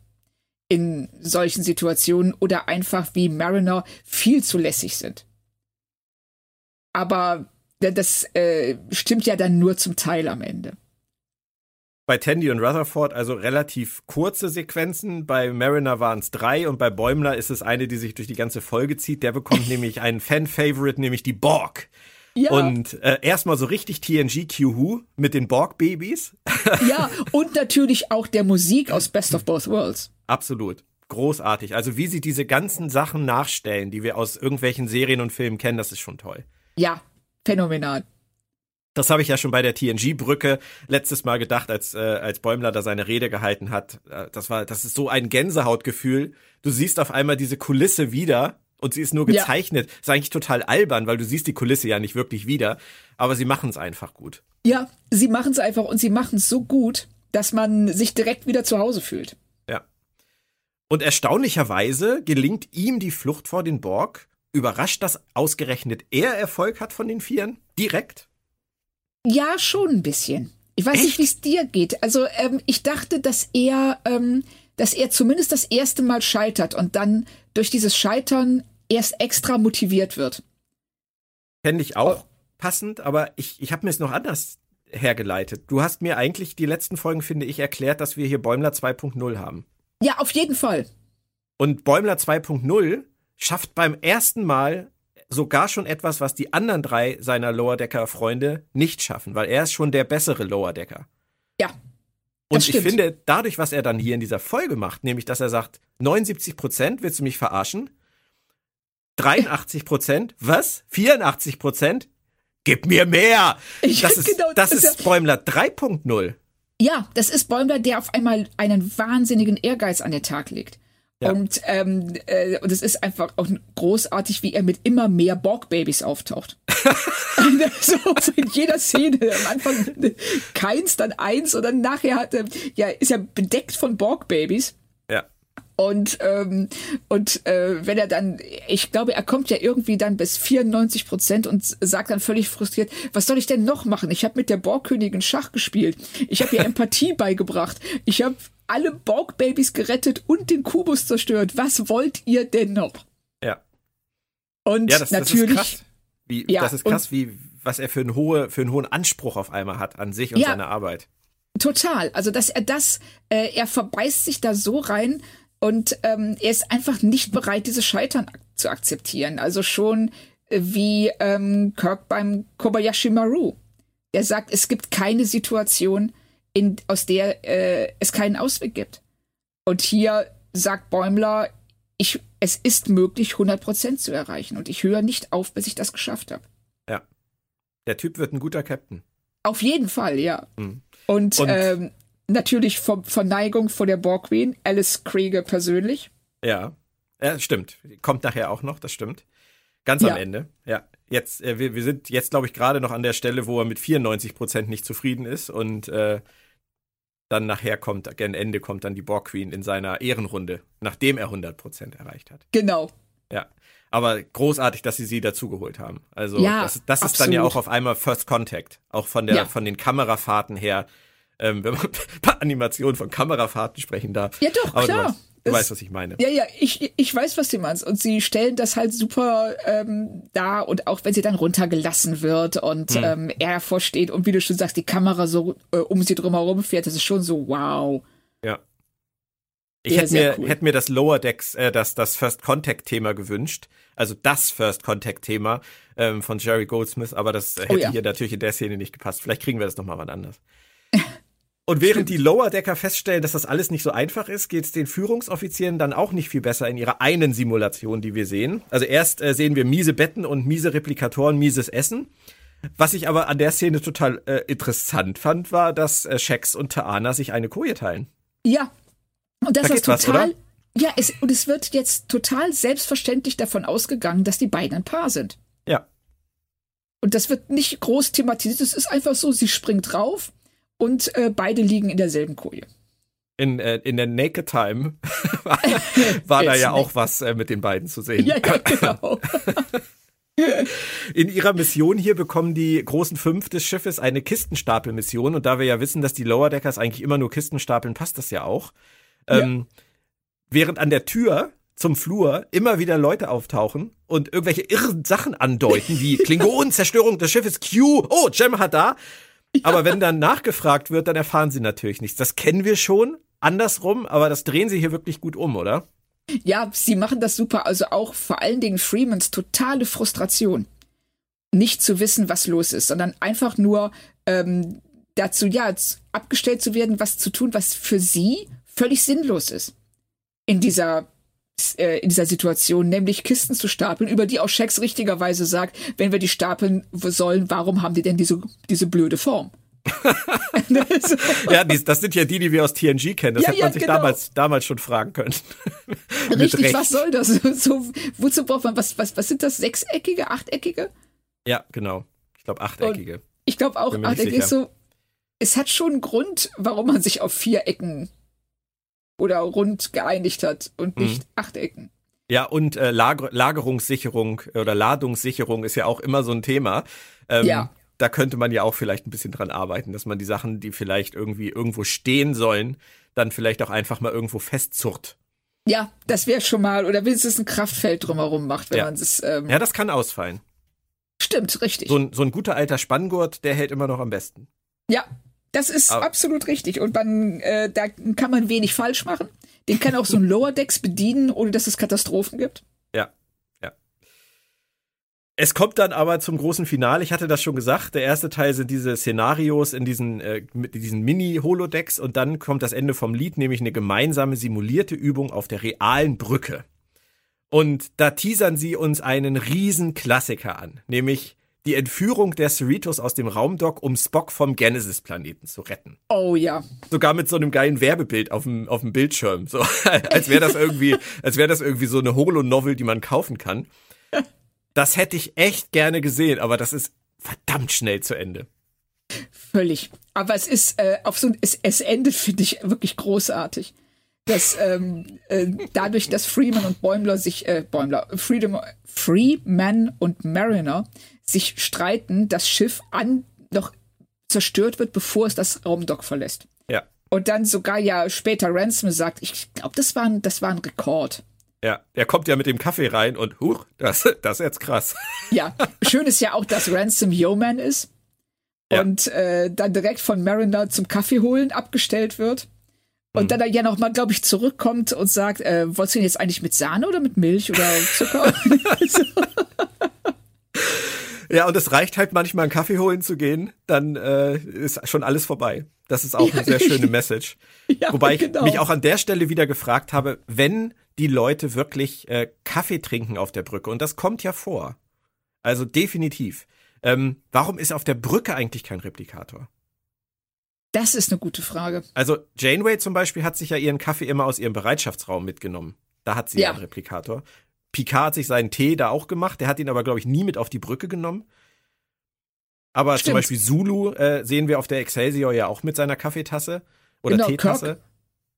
In solchen Situationen oder einfach wie Mariner viel zu lässig sind. Aber das äh, stimmt ja dann nur zum Teil am Ende bei Tandy und Rutherford also relativ kurze Sequenzen. Bei Mariner waren es drei und bei Bäumler ist es eine, die sich durch die ganze Folge zieht. Der bekommt nämlich einen Fan-Favorite, nämlich die Borg. Ja. Und äh, erstmal so richtig TNG Q-Who mit den Borg-Babys. ja, und natürlich auch der Musik aus Best of Both Worlds. Absolut. Großartig. Also wie sie diese ganzen Sachen nachstellen, die wir aus irgendwelchen Serien und Filmen kennen, das ist schon toll. Ja, phänomenal. Das habe ich ja schon bei der TNG-Brücke letztes Mal gedacht, als, äh, als Bäumler da seine Rede gehalten hat. Äh, das war, das ist so ein Gänsehautgefühl. Du siehst auf einmal diese Kulisse wieder und sie ist nur gezeichnet. Ja. Ist eigentlich total albern, weil du siehst die Kulisse ja nicht wirklich wieder. Aber sie machen es einfach gut. Ja, sie machen es einfach und sie machen es so gut, dass man sich direkt wieder zu Hause fühlt. Ja. Und erstaunlicherweise gelingt ihm die Flucht vor den Borg. Überrascht, dass ausgerechnet er Erfolg hat von den Vieren? Direkt? Ja, schon ein bisschen. Ich weiß Echt? nicht, wie es dir geht. Also ähm, ich dachte, dass er, ähm, dass er zumindest das erste Mal scheitert und dann durch dieses Scheitern erst extra motiviert wird. Fände ich auch oh. passend, aber ich, ich habe mir es noch anders hergeleitet. Du hast mir eigentlich die letzten Folgen, finde ich, erklärt, dass wir hier Bäumler 2.0 haben. Ja, auf jeden Fall. Und Bäumler 2.0 schafft beim ersten Mal sogar schon etwas, was die anderen drei seiner Lower Decker Freunde nicht schaffen, weil er ist schon der bessere Lower Decker. Ja. Und ich finde, dadurch, was er dann hier in dieser Folge macht, nämlich, dass er sagt, 79 Prozent willst du mich verarschen? 83 Prozent? Was? 84 Prozent? Gib mir mehr! Ich das ist, genau, das, das ist Bäumler 3.0. Ja, das ist Bäumler, der auf einmal einen wahnsinnigen Ehrgeiz an den Tag legt. Ja. Und, ähm, äh, und es ist einfach auch großartig, wie er mit immer mehr Borg-Babys auftaucht. so in jeder Szene. Am Anfang keins, dann eins und dann nachher hat er, ja, ist er bedeckt von Borg-Babys. Ja. Und, ähm, und äh, wenn er dann, ich glaube, er kommt ja irgendwie dann bis 94 Prozent und sagt dann völlig frustriert, was soll ich denn noch machen? Ich habe mit der Borgkönigin Schach gespielt. Ich habe ihr Empathie beigebracht. Ich habe alle Borg-Babys gerettet und den Kubus zerstört. Was wollt ihr denn noch? Ja. Und ja, das, natürlich. Das ist krass, wie, ja, das ist krass wie, was er für einen, hohe, für einen hohen Anspruch auf einmal hat an sich und ja, seine Arbeit. Total. Also, dass er das, äh, er verbeißt sich da so rein und ähm, er ist einfach nicht bereit, dieses Scheitern zu akzeptieren. Also schon äh, wie ähm, Kirk beim Kobayashi Maru. Er sagt, es gibt keine Situation, in, aus der äh, es keinen Ausweg gibt. Und hier sagt Bäumler, ich, es ist möglich, 100% zu erreichen. Und ich höre nicht auf, bis ich das geschafft habe. Ja. Der Typ wird ein guter Captain. Auf jeden Fall, ja. Mhm. Und, Und ähm, natürlich von Verneigung vor der Borg Queen, Alice Krieger persönlich. Ja. Ja, stimmt. Kommt nachher auch noch, das stimmt. Ganz am ja. Ende, ja. Jetzt, äh, wir, wir sind jetzt, glaube ich, gerade noch an der Stelle, wo er mit 94 Prozent nicht zufrieden ist und äh, dann nachher kommt, gegen Ende kommt dann die Borg Queen in seiner Ehrenrunde, nachdem er 100% erreicht hat. Genau. Ja. Aber großartig, dass sie sie dazugeholt haben. Also, ja, das, das ist dann ja auch auf einmal First Contact. Auch von der, ja. von den Kamerafahrten her. Ähm, wenn man ein paar Animationen von Kamerafahrten sprechen darf. Ja, doch, Aber klar. Du weißt, was ich meine. Ja, ja, ich, ich weiß, was du meinst. Und sie stellen das halt super ähm, da und auch wenn sie dann runtergelassen wird und hm. ähm, er davor steht und wie du schon sagst, die Kamera so äh, um sie drumherum fährt, das ist schon so wow. Ja. Ich hätte mir, cool. hätte mir das Lower Decks, äh, das, das First Contact Thema gewünscht. Also das First Contact Thema ähm, von Jerry Goldsmith, aber das hätte oh, ja. hier natürlich in der Szene nicht gepasst. Vielleicht kriegen wir das nochmal wann anders. Und während die Lower Decker feststellen, dass das alles nicht so einfach ist, geht es den Führungsoffizieren dann auch nicht viel besser in ihrer einen Simulation, die wir sehen. Also erst äh, sehen wir miese Betten und miese Replikatoren, mieses Essen. Was ich aber an der Szene total äh, interessant fand, war, dass äh, Shax und Taana sich eine Koje teilen. Ja. Und das da ist total. Was, ja, es, und es wird jetzt total selbstverständlich davon ausgegangen, dass die beiden ein Paar sind. Ja. Und das wird nicht groß thematisiert. Es ist einfach so, sie springt drauf und äh, beide liegen in derselben Koje. In, äh, in der Naked Time war, war da ja auch was äh, mit den beiden zu sehen. Ja, ja genau. In ihrer Mission hier bekommen die großen fünf des Schiffes eine Kistenstapelmission und da wir ja wissen, dass die Lower Deckers eigentlich immer nur Kisten stapeln, passt das ja auch. Ja. Ähm, während an der Tür zum Flur immer wieder Leute auftauchen und irgendwelche irren Sachen andeuten, wie Klingon, Zerstörung des Schiffes, Q, oh, Jem hat da. Aber wenn dann nachgefragt wird, dann erfahren sie natürlich nichts. Das kennen wir schon, andersrum, aber das drehen sie hier wirklich gut um, oder? Ja, sie machen das super. Also auch vor allen Dingen Freemans totale Frustration. Nicht zu wissen, was los ist, sondern einfach nur ähm, dazu, ja, abgestellt zu werden, was zu tun, was für sie völlig sinnlos ist. In dieser äh, in dieser Situation, nämlich Kisten zu stapeln, über die auch Shax richtigerweise sagt, wenn wir die stapeln sollen, warum haben die denn diese, diese blöde Form? ja, das sind ja die, die wir aus TNG kennen. Das ja, hätte man ja, sich genau. damals, damals schon fragen können. Richtig, was soll das? So, wozu braucht man, was, was, was sind das? Sechseckige, achteckige? Ja, genau. Ich glaube, achteckige. Und ich glaube auch, achteckig ist so. Es hat schon einen Grund, warum man sich auf vier Ecken oder rund geeinigt hat und nicht mhm. Achtecken. Ja, und äh, Lager Lagerungssicherung oder Ladungssicherung ist ja auch immer so ein Thema. Ähm, ja da könnte man ja auch vielleicht ein bisschen dran arbeiten, dass man die Sachen, die vielleicht irgendwie irgendwo stehen sollen, dann vielleicht auch einfach mal irgendwo festzurrt. Ja, das wäre schon mal, oder wenigstens ein Kraftfeld drumherum macht, wenn ja. man es. Ähm ja, das kann ausfallen. Stimmt, richtig. So ein, so ein guter alter Spanngurt, der hält immer noch am besten. Ja, das ist Aber absolut richtig. Und man, äh, da kann man wenig falsch machen. Den kann auch so ein Lower Decks bedienen, ohne dass es Katastrophen gibt. Ja, es kommt dann aber zum großen Finale. Ich hatte das schon gesagt. Der erste Teil sind diese Szenarios in diesen, äh, mit diesen Mini-Holodecks und dann kommt das Ende vom Lied, nämlich eine gemeinsame simulierte Übung auf der realen Brücke. Und da teasern sie uns einen riesen Klassiker an, nämlich die Entführung der Cerritos aus dem Raumdock, um Spock vom Genesis-Planeten zu retten. Oh ja. Sogar mit so einem geilen Werbebild auf dem, auf dem Bildschirm. So, als wäre das irgendwie, als wäre das irgendwie so eine Holo-Novel, die man kaufen kann. Das hätte ich echt gerne gesehen, aber das ist verdammt schnell zu Ende. Völlig. Aber es ist äh, auf so es, es endet, finde ich, wirklich großartig. Dass ähm, äh, dadurch, dass Freeman und Bäumler sich, äh, Bäumler, Freedom, Freeman und Mariner sich streiten, das Schiff an noch zerstört wird, bevor es das Raumdock verlässt. Ja. Und dann sogar ja später Ransom sagt, ich glaube, das war ein, das war ein Rekord. Ja, er kommt ja mit dem Kaffee rein und huch, das, das ist jetzt krass. Ja, schön ist ja auch, dass Ransom Yeoman ist ja. und äh, dann direkt von Mariner zum Kaffee holen abgestellt wird. Und hm. dann er ja nochmal, glaube ich, zurückkommt und sagt, äh, wolltest du ihn jetzt eigentlich mit Sahne oder mit Milch oder Zucker? ja, und es reicht halt manchmal, einen Kaffee holen zu gehen, dann äh, ist schon alles vorbei. Das ist auch ja, eine sehr schöne Message. Ja, Wobei genau. ich mich auch an der Stelle wieder gefragt habe, wenn die Leute wirklich äh, Kaffee trinken auf der Brücke. Und das kommt ja vor. Also definitiv. Ähm, warum ist auf der Brücke eigentlich kein Replikator? Das ist eine gute Frage. Also Janeway zum Beispiel hat sich ja ihren Kaffee immer aus ihrem Bereitschaftsraum mitgenommen. Da hat sie ja einen Replikator. Picard hat sich seinen Tee da auch gemacht. Der hat ihn aber, glaube ich, nie mit auf die Brücke genommen. Aber Stimmt. zum Beispiel Zulu äh, sehen wir auf der Excelsior ja auch mit seiner Kaffeetasse oder genau, Teetasse.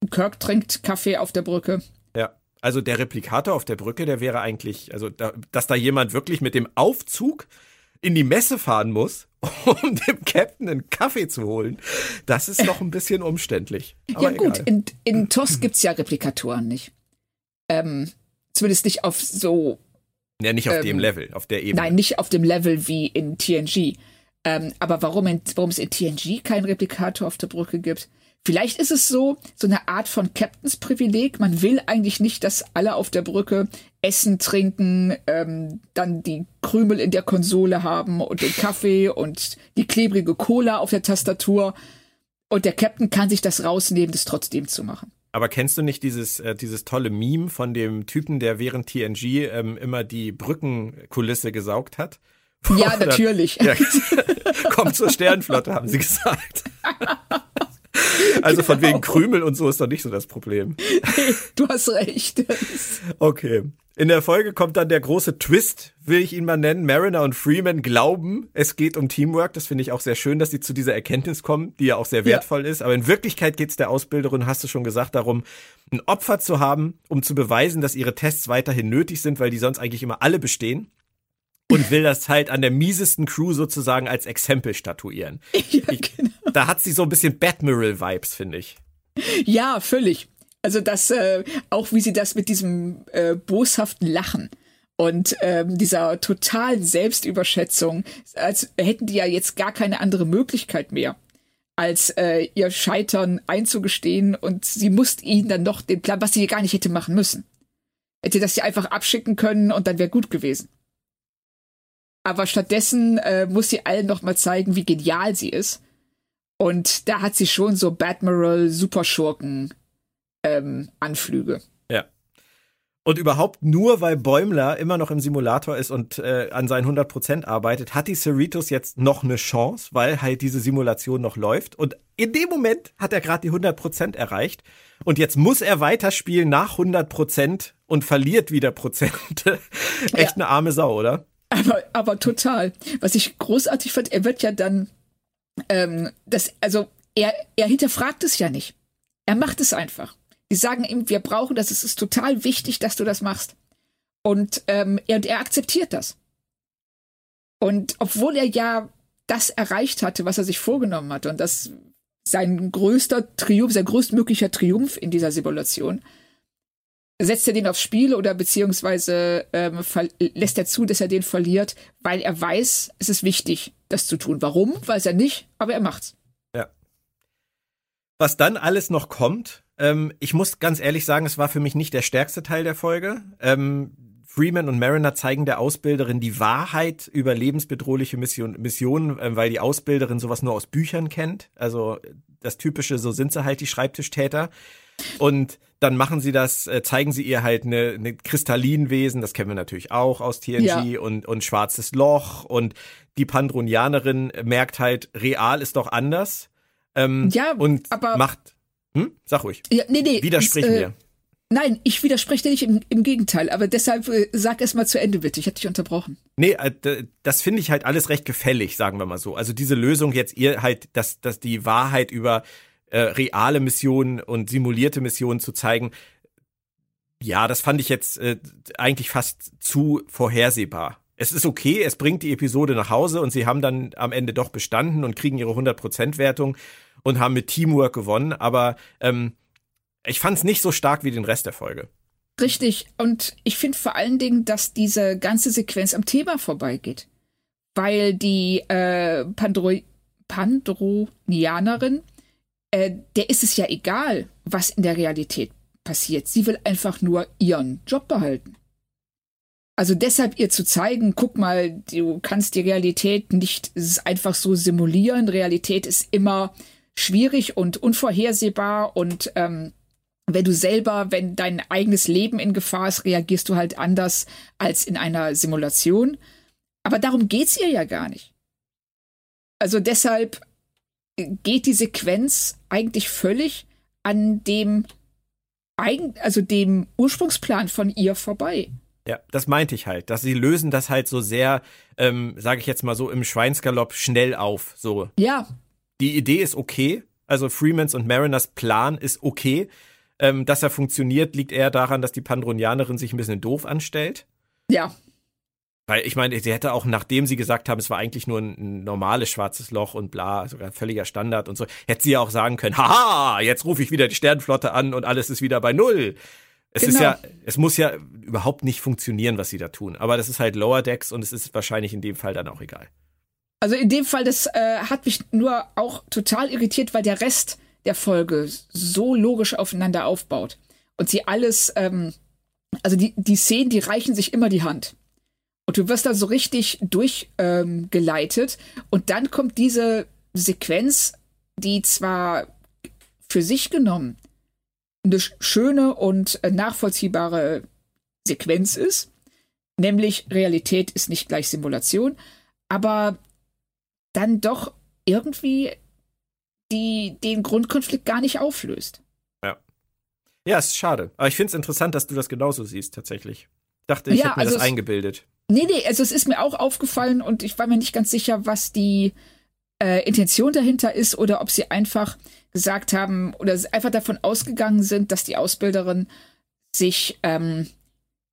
Kirk, Kirk trinkt Kaffee auf der Brücke. Ja. Also der Replikator auf der Brücke, der wäre eigentlich, also da, dass da jemand wirklich mit dem Aufzug in die Messe fahren muss, um dem Captain einen Kaffee zu holen, das ist noch ein bisschen umständlich. Aber ja gut, in, in TOS gibt's ja Replikatoren nicht. Ähm, zumindest nicht auf so. Ja, nicht auf ähm, dem Level, auf der Ebene. Nein, nicht auf dem Level wie in TNG. Ähm, aber warum, in, warum es in TNG keinen Replikator auf der Brücke gibt, Vielleicht ist es so, so eine Art von Captains Privileg. Man will eigentlich nicht, dass alle auf der Brücke essen, trinken, ähm, dann die Krümel in der Konsole haben und den Kaffee und die klebrige Cola auf der Tastatur. Und der Captain kann sich das rausnehmen, das trotzdem zu machen. Aber kennst du nicht dieses, äh, dieses tolle Meme von dem Typen, der während TNG ähm, immer die Brückenkulisse gesaugt hat? Ja, natürlich. Ja, kommt zur Sternflotte, haben sie gesagt. Also von genau. wegen Krümel und so ist doch nicht so das Problem. du hast recht. Okay. In der Folge kommt dann der große Twist, will ich ihn mal nennen. Mariner und Freeman glauben, es geht um Teamwork. Das finde ich auch sehr schön, dass sie zu dieser Erkenntnis kommen, die ja auch sehr wertvoll ja. ist. Aber in Wirklichkeit geht es der Ausbilderin, hast du schon gesagt, darum, ein Opfer zu haben, um zu beweisen, dass ihre Tests weiterhin nötig sind, weil die sonst eigentlich immer alle bestehen. Und will das halt an der miesesten Crew sozusagen als Exempel statuieren. Ja, genau. Da hat sie so ein bisschen Batmiral-Vibes, finde ich. Ja, völlig. Also das, äh, auch wie sie das mit diesem äh, boshaften Lachen und ähm, dieser totalen Selbstüberschätzung, als hätten die ja jetzt gar keine andere Möglichkeit mehr, als äh, ihr Scheitern einzugestehen und sie musste ihnen dann noch den Plan, was sie gar nicht hätte machen müssen. Hätte das ja einfach abschicken können und dann wäre gut gewesen. Aber stattdessen äh, muss sie allen noch mal zeigen, wie genial sie ist. Und da hat sie schon so Batmiral Superschurken ähm, Anflüge. Ja. Und überhaupt nur, weil Bäumler immer noch im Simulator ist und äh, an seinen 100% arbeitet, hat die Cerritos jetzt noch eine Chance, weil halt diese Simulation noch läuft. Und in dem Moment hat er gerade die 100% erreicht. Und jetzt muss er weiterspielen nach 100% und verliert wieder Prozente. Echt ja. eine arme Sau, oder? Aber, aber total. Was ich großartig fand, er wird ja dann, ähm, das, also er, er hinterfragt es ja nicht. Er macht es einfach. Die sagen ihm, wir brauchen das, es ist total wichtig, dass du das machst. Und ähm, er, er akzeptiert das. Und obwohl er ja das erreicht hatte, was er sich vorgenommen hatte, und das sein größter Triumph, sein größtmöglicher Triumph in dieser Simulation, setzt er den aufs Spiel oder beziehungsweise ähm, lässt er zu, dass er den verliert, weil er weiß, es ist wichtig, das zu tun. Warum? Weiß er nicht, aber er macht's. Ja. Was dann alles noch kommt, ähm, ich muss ganz ehrlich sagen, es war für mich nicht der stärkste Teil der Folge. Ähm, Freeman und Mariner zeigen der Ausbilderin die Wahrheit über lebensbedrohliche Mission, Missionen, äh, weil die Ausbilderin sowas nur aus Büchern kennt. Also das typische, so sind sie halt die Schreibtischtäter. Und dann machen sie das, äh, zeigen sie ihr halt eine, eine Kristallinwesen, das kennen wir natürlich auch aus TNG ja. und, und schwarzes Loch und die Pandronianerin merkt halt, real ist doch anders. Ähm, ja, und aber macht hm? Sag ruhig. Ja, nee, nee. Widersprich ist, äh, mir. Nein, ich widerspreche dir nicht im, im Gegenteil, aber deshalb äh, sag erst mal zu Ende bitte. Ich hatte dich unterbrochen. Nee, äh, das finde ich halt alles recht gefällig, sagen wir mal so. Also diese Lösung jetzt ihr halt, dass, dass die Wahrheit über äh, reale Missionen und simulierte Missionen zu zeigen, ja, das fand ich jetzt äh, eigentlich fast zu vorhersehbar. Es ist okay, es bringt die Episode nach Hause und sie haben dann am Ende doch bestanden und kriegen ihre 100% Wertung und haben mit Teamwork gewonnen, aber ähm, ich fand es nicht so stark wie den Rest der Folge. Richtig. Und ich finde vor allen Dingen, dass diese ganze Sequenz am Thema vorbeigeht. Weil die äh, Pandro Pandronianerin, äh, der ist es ja egal, was in der Realität passiert. Sie will einfach nur ihren Job behalten. Also deshalb ihr zu zeigen, guck mal, du kannst die Realität nicht einfach so simulieren. Realität ist immer schwierig und unvorhersehbar und ähm, wenn du selber, wenn dein eigenes Leben in Gefahr ist, reagierst du halt anders als in einer Simulation. Aber darum geht's ihr ja gar nicht. Also deshalb geht die Sequenz eigentlich völlig an dem also dem Ursprungsplan von ihr vorbei. Ja, das meinte ich halt, dass sie lösen das halt so sehr, ähm, sage ich jetzt mal so im Schweinsgalopp schnell auf. So. Ja, die Idee ist okay. Also Freemans und Mariners Plan ist okay. Ähm, dass er funktioniert, liegt eher daran, dass die Pandronianerin sich ein bisschen doof anstellt. Ja. Weil ich meine, sie hätte auch, nachdem sie gesagt haben, es war eigentlich nur ein, ein normales schwarzes Loch und bla, sogar völliger Standard und so, hätte sie ja auch sagen können, haha, jetzt rufe ich wieder die Sternflotte an und alles ist wieder bei Null. Es genau. ist ja, es muss ja überhaupt nicht funktionieren, was sie da tun. Aber das ist halt Lower Decks und es ist wahrscheinlich in dem Fall dann auch egal. Also in dem Fall, das äh, hat mich nur auch total irritiert, weil der Rest der Folge so logisch aufeinander aufbaut. Und sie alles, ähm, also die, die Szenen, die reichen sich immer die Hand. Und du wirst da so richtig durchgeleitet. Ähm, und dann kommt diese Sequenz, die zwar für sich genommen eine schöne und äh, nachvollziehbare Sequenz ist, nämlich Realität ist nicht gleich Simulation, aber dann doch irgendwie die, den Grundkonflikt gar nicht auflöst. Ja. Ja, ist schade. Aber ich finde es interessant, dass du das genauso siehst, tatsächlich. Dachte, ich Ja, hätte mir also das eingebildet. Nee, nee, also es ist mir auch aufgefallen und ich war mir nicht ganz sicher, was die äh, Intention dahinter ist oder ob sie einfach gesagt haben oder einfach davon ausgegangen sind, dass die Ausbilderin sich ähm,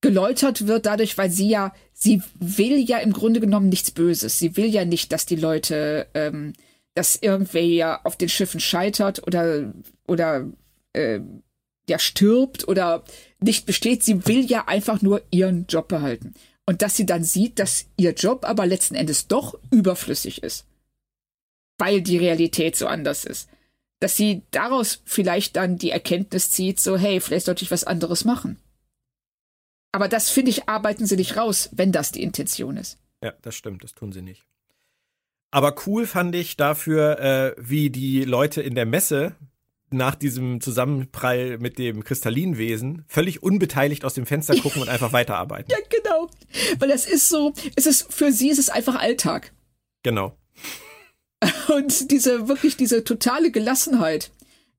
geläutert wird dadurch, weil sie ja, sie will ja im Grunde genommen nichts Böses. Sie will ja nicht, dass die Leute, ähm, dass irgendwer ja auf den Schiffen scheitert oder, oder äh, ja stirbt oder nicht besteht. Sie will ja einfach nur ihren Job behalten. Und dass sie dann sieht, dass ihr Job aber letzten Endes doch überflüssig ist. Weil die Realität so anders ist. Dass sie daraus vielleicht dann die Erkenntnis zieht, so, hey, vielleicht sollte ich was anderes machen. Aber das, finde ich, arbeiten sie nicht raus, wenn das die Intention ist. Ja, das stimmt, das tun sie nicht. Aber cool fand ich dafür, äh, wie die Leute in der Messe nach diesem Zusammenprall mit dem Kristallinwesen völlig unbeteiligt aus dem Fenster gucken und einfach weiterarbeiten. Ja, genau. Weil das ist so, es ist, für sie ist es einfach Alltag. Genau. Und diese, wirklich diese totale Gelassenheit,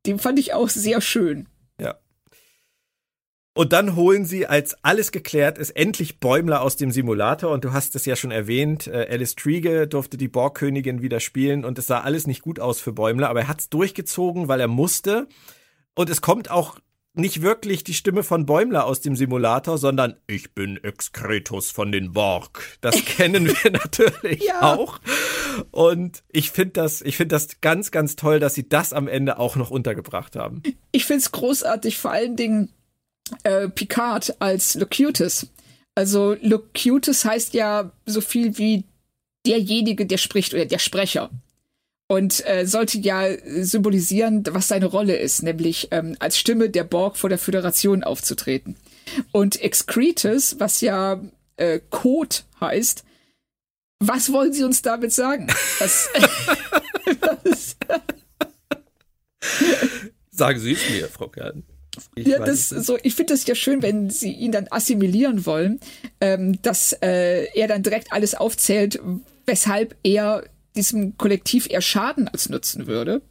die fand ich auch sehr schön. Und dann holen sie, als alles geklärt ist, endlich Bäumler aus dem Simulator. Und du hast es ja schon erwähnt, äh, Alice Triege durfte die Borgkönigin wieder spielen und es sah alles nicht gut aus für Bäumler, aber er hat es durchgezogen, weil er musste. Und es kommt auch nicht wirklich die Stimme von Bäumler aus dem Simulator, sondern ich bin Excretus von den Borg. Das kennen wir natürlich Ja. auch. Und ich finde das, ich finde das ganz, ganz toll, dass sie das am Ende auch noch untergebracht haben. Ich find's großartig, vor allen Dingen äh, Picard als Locutus. Also Locutus heißt ja so viel wie derjenige, der spricht oder der Sprecher. Und äh, sollte ja symbolisieren, was seine Rolle ist, nämlich ähm, als Stimme der Borg vor der Föderation aufzutreten. Und Excretus, was ja äh, Code heißt, was wollen Sie uns damit sagen? Was, was, Sagen Sie es mir, Frau Kern. Ich Ja, das so, ich finde das ja schön, wenn sie ihn dann assimilieren wollen, ähm, dass äh, er dann direkt alles aufzählt, weshalb er diesem Kollektiv eher Schaden als Nutzen würde.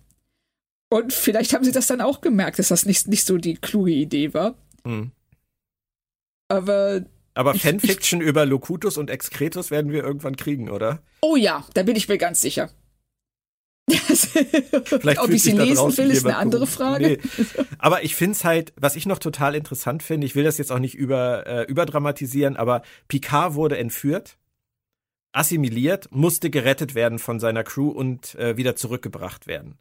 Und vielleicht haben sie das dann auch gemerkt, dass das nicht, nicht so die kluge Idee war. Hm. Aber Aber Ich- Fanfiction über Locutus und Excretus werden wir irgendwann kriegen, oder? oh ja, da bin ich mir ganz sicher. Vielleicht Ob ich sie lesen will, ist eine andere. Frage. Nee. Aber ich finde es halt, was ich noch total interessant finde, ich will das jetzt auch nicht über, äh, überdramatisieren, aber Picard wurde entführt, assimiliert, musste gerettet werden von seiner Crew und äh, wieder zurückgebracht werden.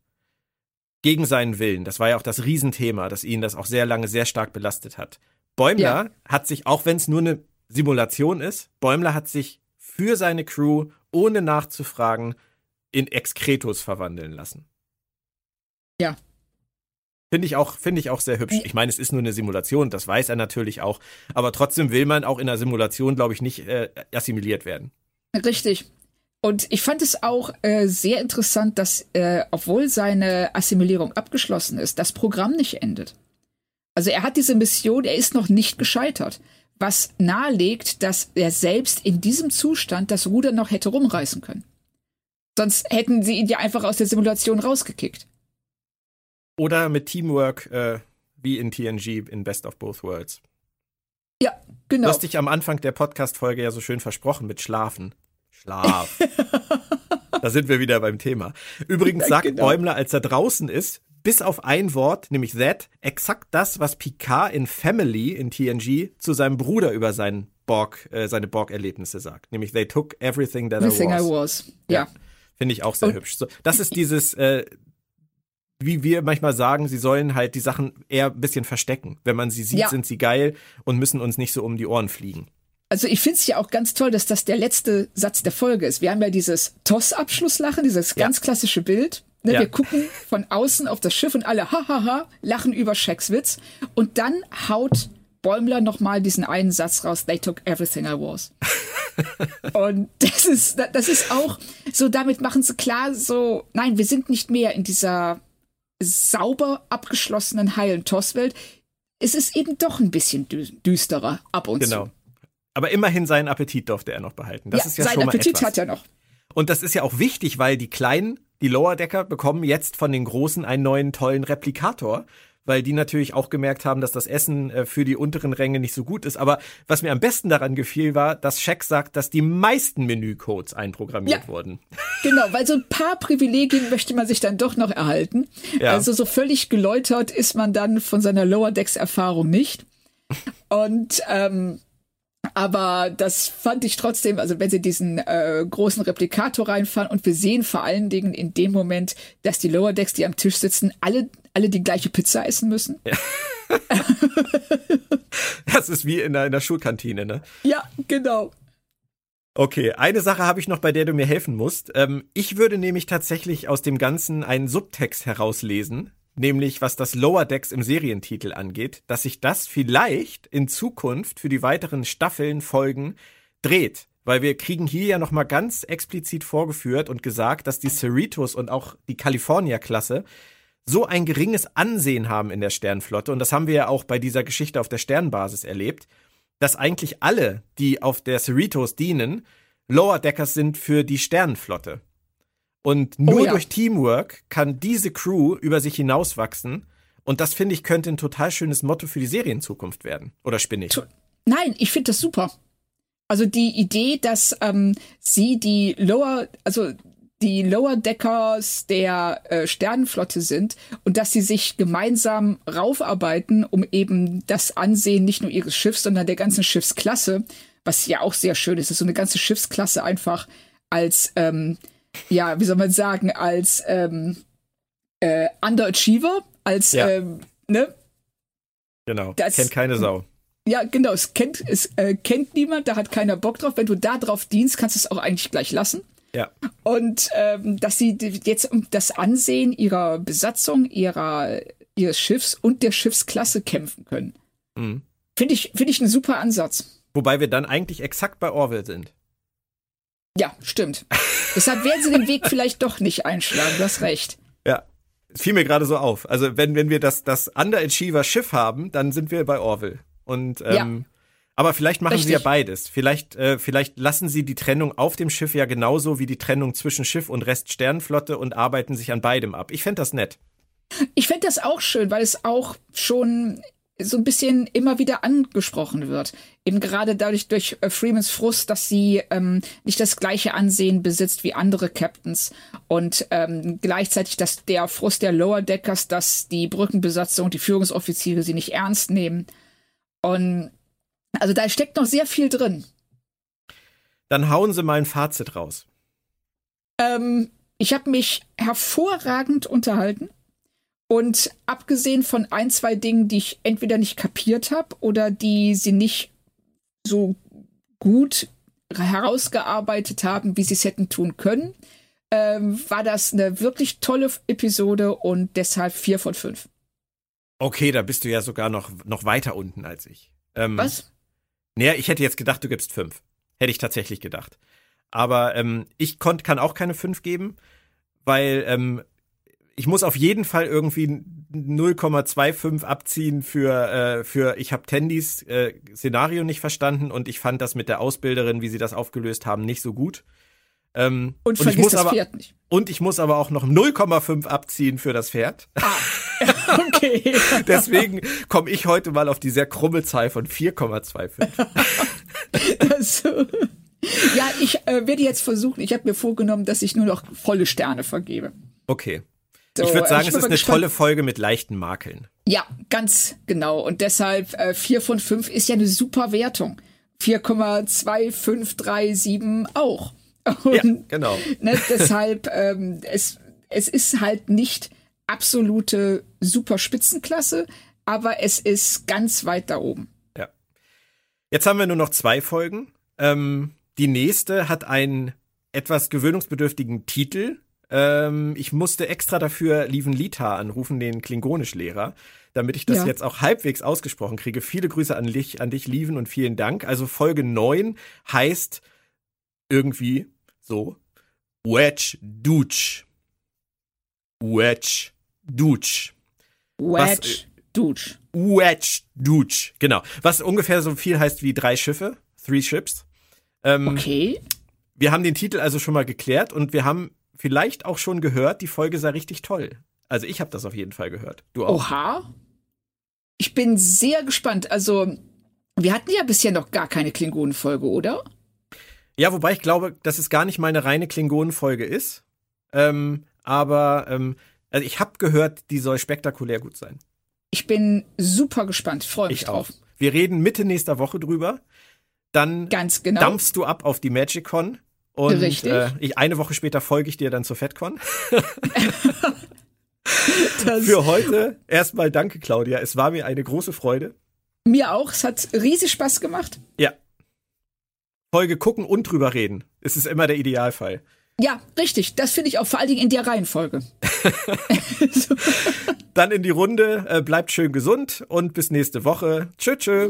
Gegen seinen Willen. Das war ja auch das Riesenthema, das ihn das auch sehr lange sehr stark belastet hat. Bäumler Ja. hat sich, auch wenn es nur eine Simulation ist, Bäumler hat sich für seine Crew, ohne nachzufragen, in Excretus verwandeln lassen. Ja. Finde ich auch, finde ich auch sehr hübsch. Ja. Ich meine, es ist nur eine Simulation, das weiß er natürlich auch. Aber trotzdem will man auch in einer Simulation, glaube ich, nicht äh, assimiliert werden. Richtig. Und ich fand es auch äh, sehr interessant, dass, äh, obwohl seine Assimilierung abgeschlossen ist, das Programm nicht endet. Also er hat diese Mission, er ist noch nicht gescheitert. Was nahelegt, dass er selbst in diesem Zustand das Ruder noch hätte rumreißen können. Sonst hätten sie ihn ja einfach aus der Simulation rausgekickt. Oder mit Teamwork, äh, wie in TNG in Best of Both Worlds. Ja, Du genau. hast dich am Anfang der Podcast-Folge ja so schön versprochen mit Schlafen. Schlaf. da sind wir wieder beim Thema. Übrigens Ja, sagt genau. Bäumler, als er draußen ist, bis auf ein Wort, nämlich that, exakt das, was Picard in Family in TNG zu seinem Bruder über seinen Borg, äh, seine Borg-Erlebnisse sagt. Nämlich they took everything that Everything I I was. was. Ja. Finde ich auch sehr Und- hübsch. So, das ist dieses, äh, wie wir manchmal sagen, sie sollen halt die Sachen eher ein bisschen verstecken. Wenn man sie sieht, Ja. sind sie geil und müssen uns nicht so um die Ohren fliegen. Also ich finde es ja auch ganz toll, dass das der letzte Satz der Folge ist. Wir haben ja dieses Toss-Abschlusslachen, dieses ganz klassische Bild. Ne, Ja. Wir gucken von außen auf das Schiff und alle hahaha lachen über Shacks Witz. Und dann haut Bäumler nochmal diesen einen Satz raus, they took everything I was. und das ist, das ist auch so, damit machen sie klar so, nein, wir sind nicht mehr in dieser sauber abgeschlossenen heilen Toss-Welt. Es ist eben doch ein bisschen dü düsterer ab und zu. Genau. Aber immerhin seinen Appetit durfte er noch behalten. Das ja, ist ja sein schon mal Appetit etwas. hat er noch. Und das ist ja auch wichtig, weil die Kleinen, die Lower Decker, bekommen jetzt von den Großen einen neuen tollen Replikator, weil die natürlich auch gemerkt haben, dass das Essen äh, für die unteren Ränge nicht so gut ist. Aber was mir am besten daran gefiel, war, dass Shaq sagt, dass die meisten Menücodes einprogrammiert ja, wurden. Genau, weil so ein paar Privilegien möchte man sich dann doch noch erhalten. Ja. Also so völlig geläutert ist man dann von seiner Lower Decks Erfahrung nicht. Und ähm, aber das fand ich trotzdem, also wenn sie diesen äh, großen Replikator reinfahren und wir sehen vor allen Dingen in dem Moment, dass die Lower Decks, die am Tisch sitzen, alle, alle die gleiche Pizza essen müssen. Ja. das ist wie in der, in der Schulkantine, ne? Ja, genau. Okay, eine Sache habe ich noch, bei der du mir helfen musst. Ähm, ich würde nämlich tatsächlich aus dem Ganzen einen Subtext herauslesen, nämlich was das Lower Decks im Serientitel angeht, dass sich das vielleicht in Zukunft für die weiteren Staffeln, Folgen dreht. Weil wir kriegen hier ja nochmal ganz explizit vorgeführt und gesagt, dass die Cerritos und auch die California-Klasse so ein geringes Ansehen haben in der Sternflotte. Und das haben wir ja auch bei dieser Geschichte auf der Sternbasis erlebt, dass eigentlich alle, die auf der Cerritos dienen, Lower Deckers sind für die Sternenflotte. Und nur oh ja. durch Teamwork kann diese Crew über sich hinauswachsen. Und das finde ich könnte ein total schönes Motto für die Serienzukunft werden. Oder spinne ich? Nein, ich finde das super. Also die Idee, dass ähm, sie die Lower, also die Lower Deckers der äh, Sternenflotte sind und dass sie sich gemeinsam raufarbeiten, um eben das Ansehen nicht nur ihres Schiffs, sondern der ganzen Schiffsklasse, was ja auch sehr schön ist, dass so eine ganze Schiffsklasse einfach als ähm, ja, wie soll man sagen, als ähm, äh, Underachiever, als, ja. ähm, ne? Genau, das, kennt keine Sau. Ja, genau, es kennt, es äh, kennt niemand, da hat keiner Bock drauf. Wenn du da drauf dienst, kannst du es auch eigentlich gleich lassen. Ja. Und ähm, dass sie jetzt um das Ansehen ihrer Besatzung, ihrer, ihres Schiffs und der Schiffsklasse kämpfen können. Mhm. Finde ich, finde ich einen super Ansatz. Wobei wir dann eigentlich exakt bei Orwell sind. Ja, stimmt. Deshalb werden sie den Weg vielleicht doch nicht einschlagen, du hast recht. Ja. Es fiel mir gerade so auf. Also wenn, wenn wir das, das Underachiever Schiff haben, dann sind wir bei Orville. Und ähm, ja. aber vielleicht machen Richtig. sie ja beides. Vielleicht, äh, vielleicht lassen sie die Trennung auf dem Schiff ja genauso wie die Trennung zwischen Schiff und Rest Sternenflotte und arbeiten sich an beidem ab. Ich fände das nett. Ich fände das auch schön, weil es auch schon so ein bisschen immer wieder angesprochen wird. Eben gerade dadurch durch äh, Freemans Frust, dass sie ähm, nicht das gleiche Ansehen besitzt wie andere Captains und ähm, gleichzeitig dass der Frust der Lower Deckers, dass die Brückenbesatzung, die Führungsoffiziere sie nicht ernst nehmen. Und also da steckt noch sehr viel drin. Dann hauen Sie mal ein Fazit raus. Ähm, ich habe mich hervorragend unterhalten. Und abgesehen von ein, zwei Dingen, die ich entweder nicht kapiert habe oder die sie nicht so gut herausgearbeitet haben, wie sie es hätten tun können, ähm, war das eine wirklich tolle Episode und deshalb vier von fünf. Okay, da bist du ja sogar noch, noch weiter unten als ich. Ähm, Was? Naja, ich hätte jetzt gedacht, du gibst fünf. Hätte ich tatsächlich gedacht. Aber ähm, ich konnt, kann auch keine fünf geben, weil ähm, ich muss auf jeden Fall irgendwie 0,25 abziehen für äh, für ich habe Tandys äh, Szenario nicht verstanden und ich fand das mit der Ausbilderin, wie sie das aufgelöst haben, nicht so gut. Ähm, und, und ich muss das aber, Pferd nicht. Und ich muss aber auch noch 0,5 abziehen für das Pferd. Ah, okay. Deswegen komme ich heute mal auf die sehr krumme Zahl von 4,25. also, ja, ich äh, werde jetzt versuchen, ich habe mir vorgenommen, dass ich nur noch volle Sterne vergebe. Okay. So, ich würde sagen, ich es ist eine tolle Folge mit leichten Makeln. Ja, ganz genau. Und deshalb äh, 4 von 5 ist ja eine super Wertung. 4,2537 auch. Und, ja, genau. Ne, deshalb, ähm, es, es ist halt nicht absolute super Spitzenklasse, aber es ist ganz weit da oben. Ja. Jetzt haben wir nur noch zwei Folgen. Ähm, die nächste hat einen etwas gewöhnungsbedürftigen Titel. Ähm, ich musste extra dafür Lieven Lita anrufen, den Klingonisch-Lehrer, damit ich das ja. jetzt auch halbwegs ausgesprochen kriege. Viele Grüße an dich, an dich, Lieven, und vielen Dank. Also Folge 9 heißt irgendwie so Wedge Dutch. Wedge Dutch. Wedge Dutch. Wedge Dutch, genau. Was ungefähr so viel heißt wie drei Schiffe, three ships. Ähm, okay. Wir haben den Titel also schon mal geklärt und wir haben vielleicht auch schon gehört, die Folge sei richtig toll. Also ich habe das auf jeden Fall gehört. Du auch? Oha. Ich bin sehr gespannt. Also, wir hatten ja bisher noch gar keine Klingonenfolge, oder? Ja, wobei ich glaube, dass es gar nicht mal eine reine Klingonenfolge ist. Ähm, aber ähm, also ich habe gehört, die soll spektakulär gut sein. Ich bin super gespannt, freue mich ich drauf. Auch. Wir reden Mitte nächster Woche drüber. Dann Ganz genau. dampfst du ab auf die MagicCon. Und Richtig. Äh, ich, eine Woche später folge ich dir dann zur FedCon. Für heute erstmal danke, Claudia. Es war mir eine große Freude. Mir auch. Es hat riesig Spaß gemacht. Ja. Folge gucken und drüber reden. Es ist immer der Idealfall. Ja, richtig. Das finde ich auch vor allen Dingen in der Reihenfolge. Dann in die Runde. Äh, bleibt schön gesund und bis nächste Woche. Tschö, tschö.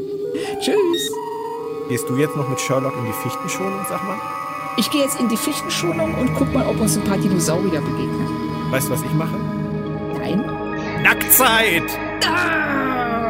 Tschüss. Gehst du jetzt noch mit Sherlock in die Fichtenschonung, sag mal? Ich gehe jetzt in die Fichtenschonung und guck mal, ob uns ein paar Dinosaurier begegnen. Weißt du, was ich mache? Nein. Nacktzeit! Ah!